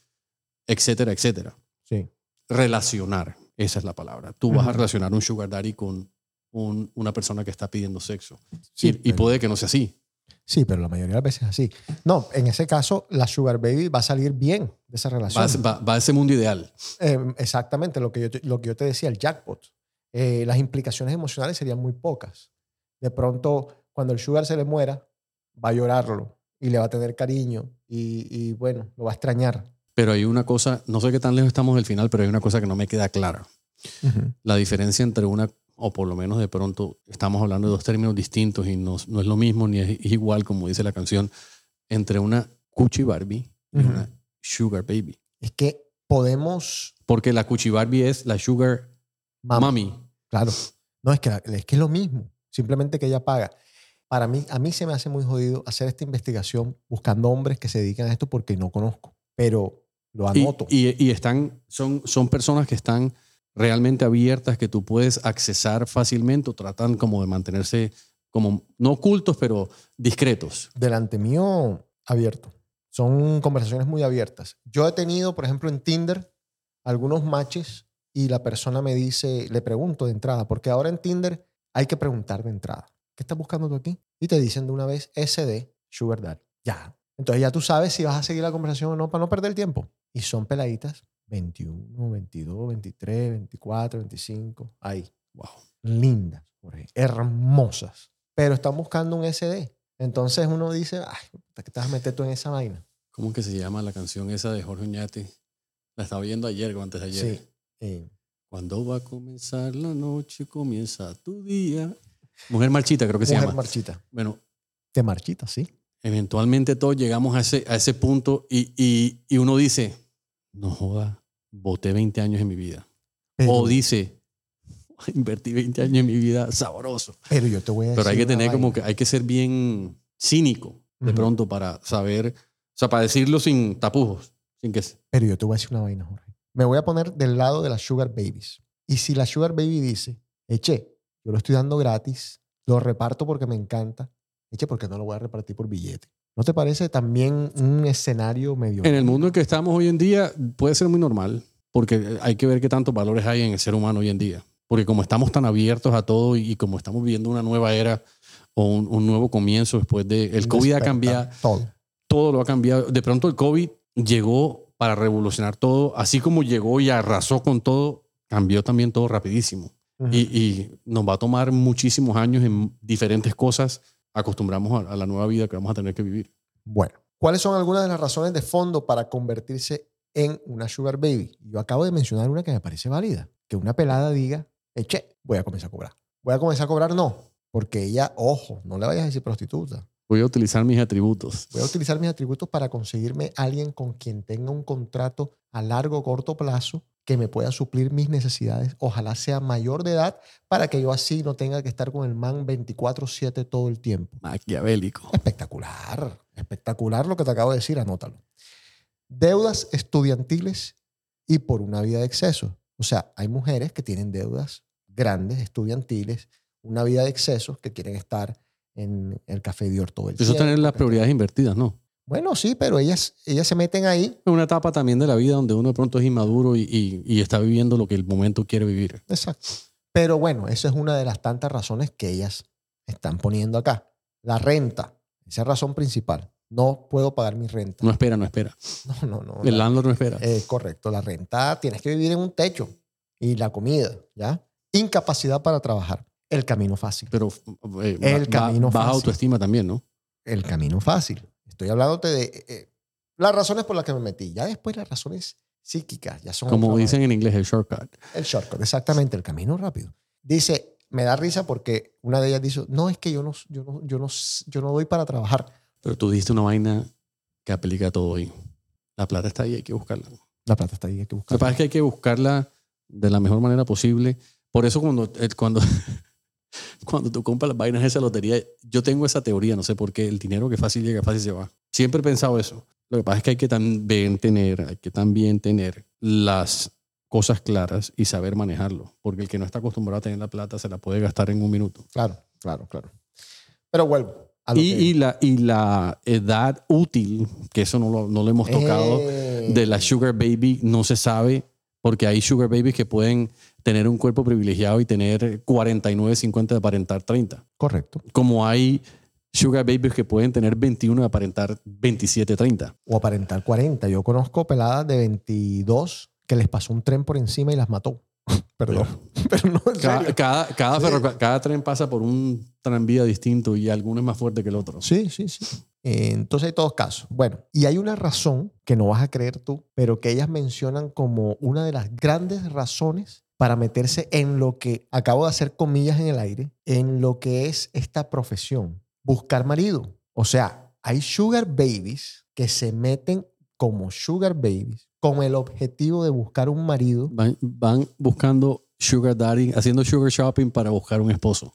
[SPEAKER 2] etcétera, etcétera.
[SPEAKER 1] Sí.
[SPEAKER 2] Relacionar, esa es la palabra. Tú vas a relacionar un sugar daddy con un- una persona que está pidiendo sexo.
[SPEAKER 1] Sí,
[SPEAKER 2] y, puede que no sea así.
[SPEAKER 1] Sí, pero la mayoría de las veces es así. No, en ese caso, la sugar baby va a salir bien de esa relación.
[SPEAKER 2] Va, a- va- va a ese mundo ideal.
[SPEAKER 1] Eh, exactamente lo que, yo te, lo que yo te decía, el jackpot. Eh, las implicaciones emocionales serían muy pocas. De pronto, cuando el sugar se le muera, va a llorarlo y le va a tener cariño y, y, bueno, lo va a extrañar.
[SPEAKER 2] Pero hay una cosa, no sé qué tan lejos estamos del final, pero hay una cosa que no me queda clara. La diferencia entre una, o por lo menos de pronto estamos hablando de dos términos distintos y no, no es lo mismo ni es, igual, como dice la canción, entre una Cuchi Barbie y
[SPEAKER 1] Ujú.
[SPEAKER 2] una Sugar Baby.
[SPEAKER 1] Es que podemos...
[SPEAKER 2] Porque la Cuchi Barbie es la Sugar
[SPEAKER 1] mam-
[SPEAKER 2] Mami.
[SPEAKER 1] Claro. No, es que, es que es lo mismo. Simplemente que ella paga. Para mí, a mí se me hace muy jodido hacer esta investigación buscando hombres que se dedican a esto porque no conozco. Pero lo
[SPEAKER 2] Y,
[SPEAKER 1] anoto.
[SPEAKER 2] y- y están, son, son personas que están realmente abiertas, que tú puedes accesar fácilmente o tratan como de mantenerse como, no ocultos, pero discretos.
[SPEAKER 1] delante mío abierto. Son conversaciones muy abiertas. Yo he tenido, por ejemplo, en Tinder algunos matches y la persona me dice, le pregunto de entrada, porque ahora en Tinder hay que preguntar de entrada. ¿Qué estás buscando tú aquí? Y te dicen de una vez SD, Sugar Daddy. Ya. Entonces ya tú sabes si vas a seguir la conversación o no para no perder tiempo. Y son peladitas 21, 22, 23, 24, 25, ahí.
[SPEAKER 2] Wow.
[SPEAKER 1] Lindas, Jorge, hermosas. Pero están buscando un SD. Entonces uno dice, ay, ¿qué te vas a meter tú en esa vaina?
[SPEAKER 2] ¿Cómo que se llama la canción esa de Jorge Oñate? La estaba viendo ayer o antes de ayer.
[SPEAKER 1] Sí. eh,
[SPEAKER 2] Cuando va a comenzar la noche, comienza tu día. Mujer marchita, creo que se
[SPEAKER 1] mujer
[SPEAKER 2] llama.
[SPEAKER 1] marchita.
[SPEAKER 2] Bueno,
[SPEAKER 1] De marchita, sí.
[SPEAKER 2] eventualmente todos llegamos a ese, a ese punto y, y, y uno dice, no joda, boté 20 años en mi vida.
[SPEAKER 1] Pero,
[SPEAKER 2] o dice, invertí 20 años en mi vida, sabroso.
[SPEAKER 1] pero yo te voy a decir.
[SPEAKER 2] Pero hay que tener como que, hay que ser bien cínico de pronto para saber, o sea, para decirlo sin tapujos, sin que...
[SPEAKER 1] Pero yo te voy a decir una vaina, Jorge. Me voy a poner del lado de las Sugar Babies. Y si la Sugar Baby dice, eche, yo lo estoy dando gratis, lo reparto porque me encanta, eche, porque no lo voy a repartir por billete. ¿No te parece también un escenario medio...
[SPEAKER 2] En el mundo en que estamos hoy en día puede ser muy normal, porque hay que ver qué tantos valores hay en el ser humano hoy en día. Porque como estamos tan abiertos a todo y, como estamos viviendo una nueva era o un, un nuevo comienzo después de... El COVID ha cambiado,
[SPEAKER 1] Todo.
[SPEAKER 2] todo lo ha cambiado. De pronto el COVID llegó para revolucionar todo, así como llegó y arrasó con todo, cambió también todo rapidísimo.
[SPEAKER 1] Ujú.
[SPEAKER 2] y, y nos va a tomar muchísimos años en diferentes cosas acostumbramos a, a la nueva vida que vamos a tener que vivir.
[SPEAKER 1] Bueno, ¿cuáles son algunas de las razones de fondo para convertirse en una sugar baby? Yo acabo de mencionar una que me parece válida. Que una pelada diga, eche, voy a comenzar a cobrar. Voy a comenzar a cobrar, no. Porque ella, ojo, no le vayas a decir prostituta.
[SPEAKER 2] Voy a utilizar mis atributos.
[SPEAKER 1] Voy a utilizar mis atributos para conseguirme alguien con quien tenga un contrato a largo o corto plazo que me pueda suplir mis necesidades. Ojalá sea mayor de edad para que yo así no tenga que estar con el man 24/7 todo el tiempo.
[SPEAKER 2] Maquiavélico.
[SPEAKER 1] Espectacular, espectacular lo que te acabo de decir, anótalo. Deudas estudiantiles y por una vida de exceso. O sea, hay mujeres que tienen deudas grandes, estudiantiles, una vida de excesos que quieren estar en el café Dior todo el
[SPEAKER 2] Eso es
[SPEAKER 1] tiempo.
[SPEAKER 2] tener las prioridades invertidas, ¿no?
[SPEAKER 1] Bueno, sí, pero ellas, ellas se meten ahí.
[SPEAKER 2] Es una etapa también de la vida donde uno de pronto es inmaduro y, y- y está viviendo lo que el momento quiere vivir.
[SPEAKER 1] Exacto. Pero bueno, esa es una de las tantas razones que ellas están poniendo acá. La renta, esa es la razón principal. No puedo pagar mi renta.
[SPEAKER 2] No espera, no espera.
[SPEAKER 1] No, no, no.
[SPEAKER 2] El
[SPEAKER 1] la-
[SPEAKER 2] landlord no espera.
[SPEAKER 1] Eh, correcto, la renta tienes que vivir en un techo y la comida, ¿ya? Incapacidad para trabajar. El camino fácil.
[SPEAKER 2] Pero eh,
[SPEAKER 1] El
[SPEAKER 2] ba-
[SPEAKER 1] camino
[SPEAKER 2] baja
[SPEAKER 1] fácil.
[SPEAKER 2] autoestima también, ¿no?
[SPEAKER 1] El camino fácil. Estoy hablándote de eh, eh, las razones por las que me metí. Ya después las razones psíquicas, ya son
[SPEAKER 2] Como dicen en inglés, el shortcut.
[SPEAKER 1] El shortcut, exactamente, el camino rápido. Dice, me da risa porque una de ellas dice, no, es que yo no, yo no, yo no, yo no doy para trabajar.
[SPEAKER 2] Pero tú diste una vaina que aplica todo ahí. La plata está ahí, hay que buscarla.
[SPEAKER 1] La plata está ahí, hay que
[SPEAKER 2] Lo que pasa es que hay que buscarla de la mejor manera posible. Por eso cuando, eh, cuando, cuando tú compras las vainas de esa lotería, yo tengo esa teoría, no sé por qué, el dinero que fácil llega, fácil se va. Siempre he pensado eso. Lo que pasa es que hay que también tener, hay que también tener las cosas claras y saber manejarlo. Porque el que no está acostumbrado a tener la plata se la puede gastar en un minuto.
[SPEAKER 1] Claro, claro, claro. Pero vuelvo. A lo
[SPEAKER 2] Y,
[SPEAKER 1] que-
[SPEAKER 2] y la, y la edad útil, que eso no lo, no lo hemos tocado,
[SPEAKER 1] Eh,
[SPEAKER 2] de la sugar baby no se sabe porque hay sugar babies que pueden tener un cuerpo privilegiado y tener 49, 50 de aparentar 30.
[SPEAKER 1] Correcto.
[SPEAKER 2] Como hay sugar babies que pueden tener 21 de aparentar 27, 30.
[SPEAKER 1] O aparentar 40. Yo conozco peladas de 22 que les pasó un tren por encima y las mató. Perdón. Pero no, en
[SPEAKER 2] Cada,
[SPEAKER 1] serio.
[SPEAKER 2] cada, cada,
[SPEAKER 1] Sí.
[SPEAKER 2] ferroca- cada tren pasa por un tranvía distinto y alguno es más fuerte que el otro.
[SPEAKER 1] Sí, sí, sí. Eh, Entonces hay todos casos. Bueno, y hay una razón que no vas a creer tú, pero que ellas mencionan como una de las grandes razones para meterse en lo que, acabo de hacer comillas en el aire, en lo que es esta profesión, buscar marido. O sea, hay sugar babies que se meten como sugar babies con el objetivo de buscar un marido.
[SPEAKER 2] Van, van buscando sugar daddy, haciendo sugar shopping para buscar un esposo.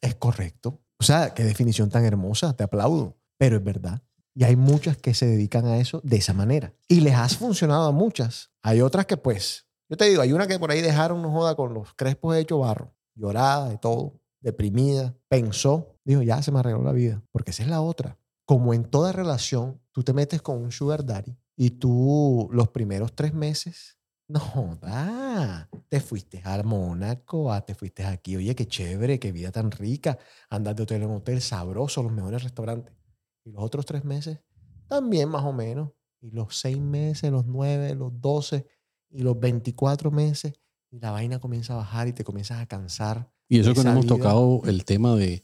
[SPEAKER 1] Es correcto. O sea, qué definición tan hermosa, te aplaudo. Pero es verdad. Y hay muchas que se dedican a eso de esa manera. Y les has funcionado a muchas. Hay otras que pues, yo te digo, hay una que por ahí dejaron, no joda, con los crespos hechos barro, llorada y todo, deprimida, pensó, dijo, ya se me arregló la vida. Porque esa es la otra. Como en toda relación, tú te metes con un sugar daddy y tú los primeros tres meses no joda. Te fuiste a Mónaco, ah, te fuiste aquí. Oye, qué chévere, qué vida tan rica. Andas de hotel en hotel, sabroso, los mejores restaurantes. Y los otros tres meses, también más o menos. Y los seis meses, los nueve, los doce y los veinticuatro meses. Y la vaina comienza a bajar y te comienzas a cansar.
[SPEAKER 2] Y eso que no hemos
[SPEAKER 1] vida.
[SPEAKER 2] tocado el tema de,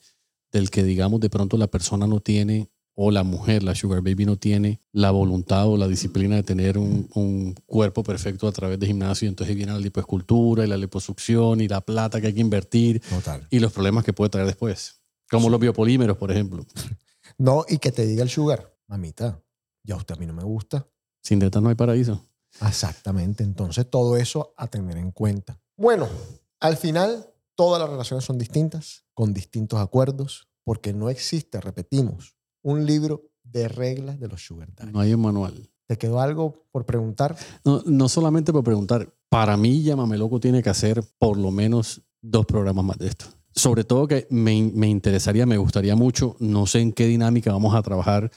[SPEAKER 2] del que, digamos, de pronto la persona no tiene o la mujer, la sugar baby, no tiene la voluntad o la disciplina de tener un, un cuerpo perfecto a través de gimnasio, entonces viene la lipoescultura y la liposucción y la plata que hay que invertir
[SPEAKER 1] Total.
[SPEAKER 2] y los problemas que puede traer después. Como los biopolímeros, por ejemplo.
[SPEAKER 1] No, y que te diga el sugar, mamita, ya usted a mí no me gusta.
[SPEAKER 2] Sin tetas no hay paraíso.
[SPEAKER 1] Exactamente. Entonces, todo eso a tener en cuenta. Bueno, al final, todas las relaciones son distintas, con distintos acuerdos, porque no existe, repetimos, un libro de reglas de los sugar daddy.
[SPEAKER 2] No hay un manual.
[SPEAKER 1] ¿Te quedó algo por preguntar?
[SPEAKER 2] No, no solamente por preguntar, para mí Llámame Loco tiene que hacer por lo menos dos programas más de esto. Sobre todo que me, me interesaría, me gustaría mucho, no sé en qué dinámica vamos a trabajar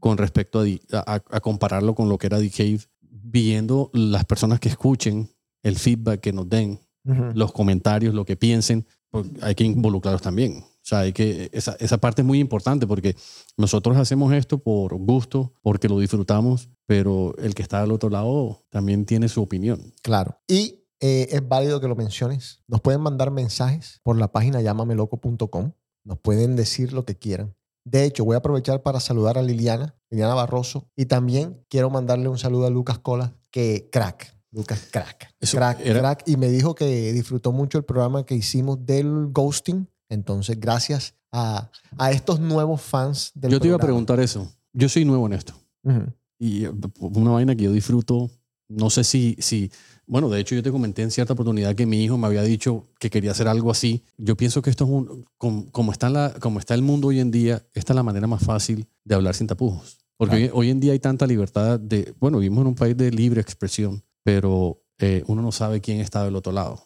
[SPEAKER 2] con respecto a, Di- a, a compararlo con lo que era The Cave, viendo las personas que escuchen, el feedback que nos den, los comentarios, lo que piensen, pues hay que involucrarlos también. O sea, hay que, esa, esa parte es muy importante porque nosotros hacemos esto por gusto, porque lo disfrutamos, pero el que está al otro lado también tiene su opinión.
[SPEAKER 1] Claro. Y eh, es válido que lo menciones. Nos pueden mandar mensajes por la página llamameloco.com. Nos pueden decir lo que quieran. De hecho, voy a aprovechar para saludar a Liliana, Liliana Barroso, y también quiero mandarle un saludo a Lucas Cola, que crack. Lucas, crack.
[SPEAKER 2] Eso
[SPEAKER 1] crack,
[SPEAKER 2] era-
[SPEAKER 1] crack. Y me dijo que disfrutó mucho el programa que hicimos del ghosting. Entonces, gracias a, a estos nuevos fans del
[SPEAKER 2] yo te iba a preguntar eso. Yo soy nuevo en esto. Y eh, una vaina que yo disfruto, no sé si, si, bueno, de hecho yo te comenté en cierta oportunidad que mi hijo me había dicho que quería hacer algo así. Yo pienso que esto es un, com- como, está la, como está el mundo hoy en día, esta es la manera más fácil de hablar sin tapujos. Porque hoy, hoy en día hay tanta libertad de, bueno, vivimos en un país de libre expresión, pero eh, uno no sabe quién está del otro lado.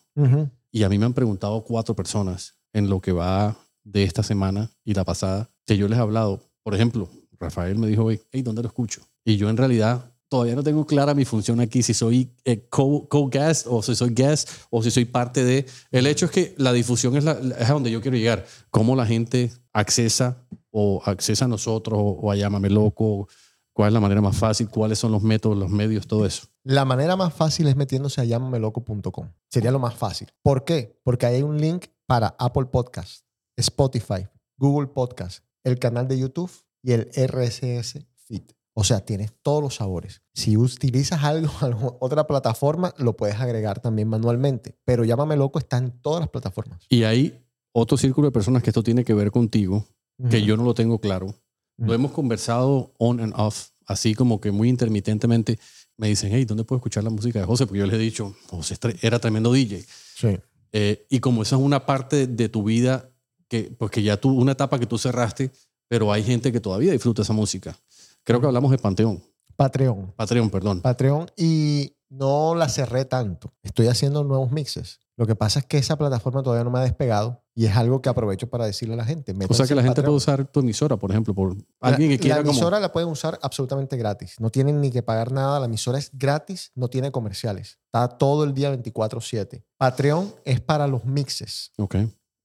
[SPEAKER 2] Y a mí me han preguntado cuatro personas en lo que va de esta semana y la pasada, que yo les he hablado. Por ejemplo, Rafael me dijo, hey, ¿dónde lo escucho? Y yo en realidad todavía no tengo clara mi función aquí, si soy eh, co- co-guest o si soy guest o si soy parte de... El hecho es que la difusión es, la, a donde yo quiero llegar. Cómo la gente accesa o accesa a nosotros o, a Llámame Loco, cuál es la manera más fácil, cuáles son los métodos, los medios, todo eso.
[SPEAKER 1] La manera más fácil es metiéndose a llamameloco.com. Sería lo más fácil. ¿Por qué? Porque hay un link para Apple Podcast, Spotify, Google Podcast, el canal de YouTube y el RSS Feed. O sea, tienes todos los sabores. Si utilizas algo, otra plataforma, lo puedes agregar también manualmente. Pero Llámame Loco está en todas las plataformas.
[SPEAKER 2] Y hay otro círculo de personas que esto tiene que ver contigo, que
[SPEAKER 1] Ujú.
[SPEAKER 2] yo no lo tengo claro. Lo
[SPEAKER 1] Ujú.
[SPEAKER 2] hemos conversado on and off, así como que muy intermitentemente. Me dicen, hey, ¿dónde puedo escuchar la música de José? Porque yo les he dicho, José era tremendo DJ.
[SPEAKER 1] Sí.
[SPEAKER 2] Eh, y como esa es una parte de tu vida, que, pues que ya tú, una etapa que tú cerraste, pero hay gente que todavía disfruta esa música. Creo que hablamos de Panteón,
[SPEAKER 1] Patreon.
[SPEAKER 2] Patreon, perdón.
[SPEAKER 1] Patreon y no la cerré tanto. Estoy haciendo nuevos mixes. Lo que pasa es que esa plataforma todavía no me ha despegado y es algo que aprovecho para decirle a la gente.
[SPEAKER 2] O sea que la
[SPEAKER 1] en
[SPEAKER 2] gente
[SPEAKER 1] Patreon.
[SPEAKER 2] puede usar tu emisora, por ejemplo, por
[SPEAKER 1] La-
[SPEAKER 2] alguien que quiera
[SPEAKER 1] La
[SPEAKER 2] como...
[SPEAKER 1] emisora la pueden usar absolutamente gratis. No tienen ni que pagar nada. La emisora es gratis, no tiene comerciales. Está todo el día 24/7. Patreon es para los mixes,
[SPEAKER 2] Ok.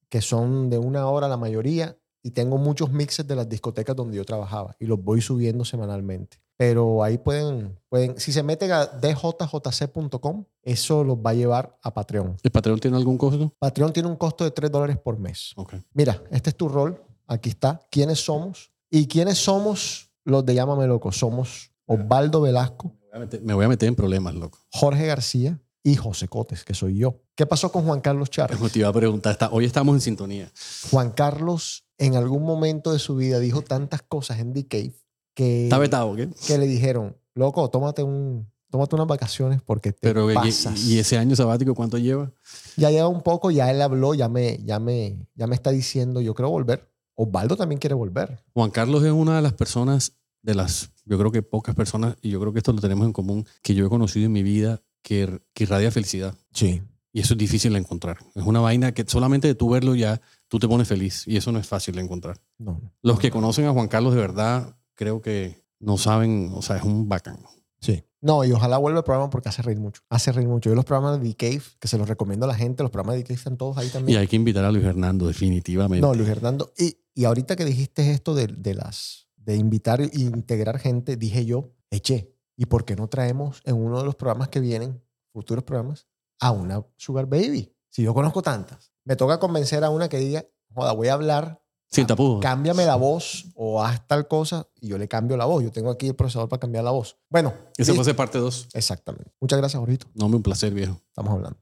[SPEAKER 1] que son de una hora la mayoría. Y tengo muchos mixes de las discotecas donde yo trabajaba y los voy subiendo semanalmente. Pero ahí pueden, pueden si se meten a djjc.com, eso los va a llevar a Patreon.
[SPEAKER 2] ¿El Patreon tiene algún costo?
[SPEAKER 1] Patreon tiene un costo de 3 dólares por mes. Mira, este es tu rol. Aquí está. ¿Quiénes somos? ¿Y quiénes somos los de Llámame Loco? Somos Osvaldo Velasco,
[SPEAKER 2] Me voy a meter- Me voy a meter en problemas, loco.
[SPEAKER 1] Jorge García y José Cotes, que soy yo. ¿Qué pasó con Juan Carlos Charles?
[SPEAKER 2] Te iba a preguntar, está- hoy estamos en sintonía.
[SPEAKER 1] Juan Carlos en algún momento de su vida dijo tantas cosas en The Cave que,
[SPEAKER 2] vetado,
[SPEAKER 1] que le dijeron, loco, tómate, un, tómate unas vacaciones porque te
[SPEAKER 2] Pero y-
[SPEAKER 1] pasas.
[SPEAKER 2] y, ese año sabático cuánto lleva?
[SPEAKER 1] Ya lleva un poco, ya él habló, ya me, ya me, ya me está diciendo, yo quiero volver. Osvaldo también quiere volver.
[SPEAKER 2] Juan Carlos es una de las personas, de las, yo creo que pocas personas, y yo creo que esto lo tenemos en común, que yo he conocido en mi vida que, que irradia felicidad.
[SPEAKER 1] Sí.
[SPEAKER 2] Y eso es difícil de encontrar. Es una vaina que solamente de tú verlo ya, tú te pones feliz. Y eso no es fácil de encontrar.
[SPEAKER 1] No, no.
[SPEAKER 2] Los que conocen a Juan Carlos de verdad, creo que no saben, o sea, es un bacán.
[SPEAKER 1] Sí. No, y ojalá vuelva el programa porque hace reír mucho. Hace reír mucho. Yo los programas de The Cave, que se los recomiendo a la gente, los programas de The Cave están todos ahí
[SPEAKER 2] Y
[SPEAKER 1] también.
[SPEAKER 2] hay que invitar a Luis Hernando, definitivamente.
[SPEAKER 1] No, Luis Hernando. Y, y ahorita que dijiste esto de, de las de invitar e integrar gente, dije yo, eche, ¿y por qué no traemos en uno de los programas que vienen, futuros programas, a una Sugar Baby? Si yo conozco tantas. Me toca convencer a una que diga, joda, voy a hablar
[SPEAKER 2] Sin tapujos.
[SPEAKER 1] cámbiame la voz o haz tal cosa y yo le cambio la voz. Yo tengo aquí el procesador para cambiar la voz. Bueno,
[SPEAKER 2] Ese fue parte 2.
[SPEAKER 1] exactamente. Muchas gracias, Jorgito.
[SPEAKER 2] No, me un placer, viejo.
[SPEAKER 1] Estamos hablando.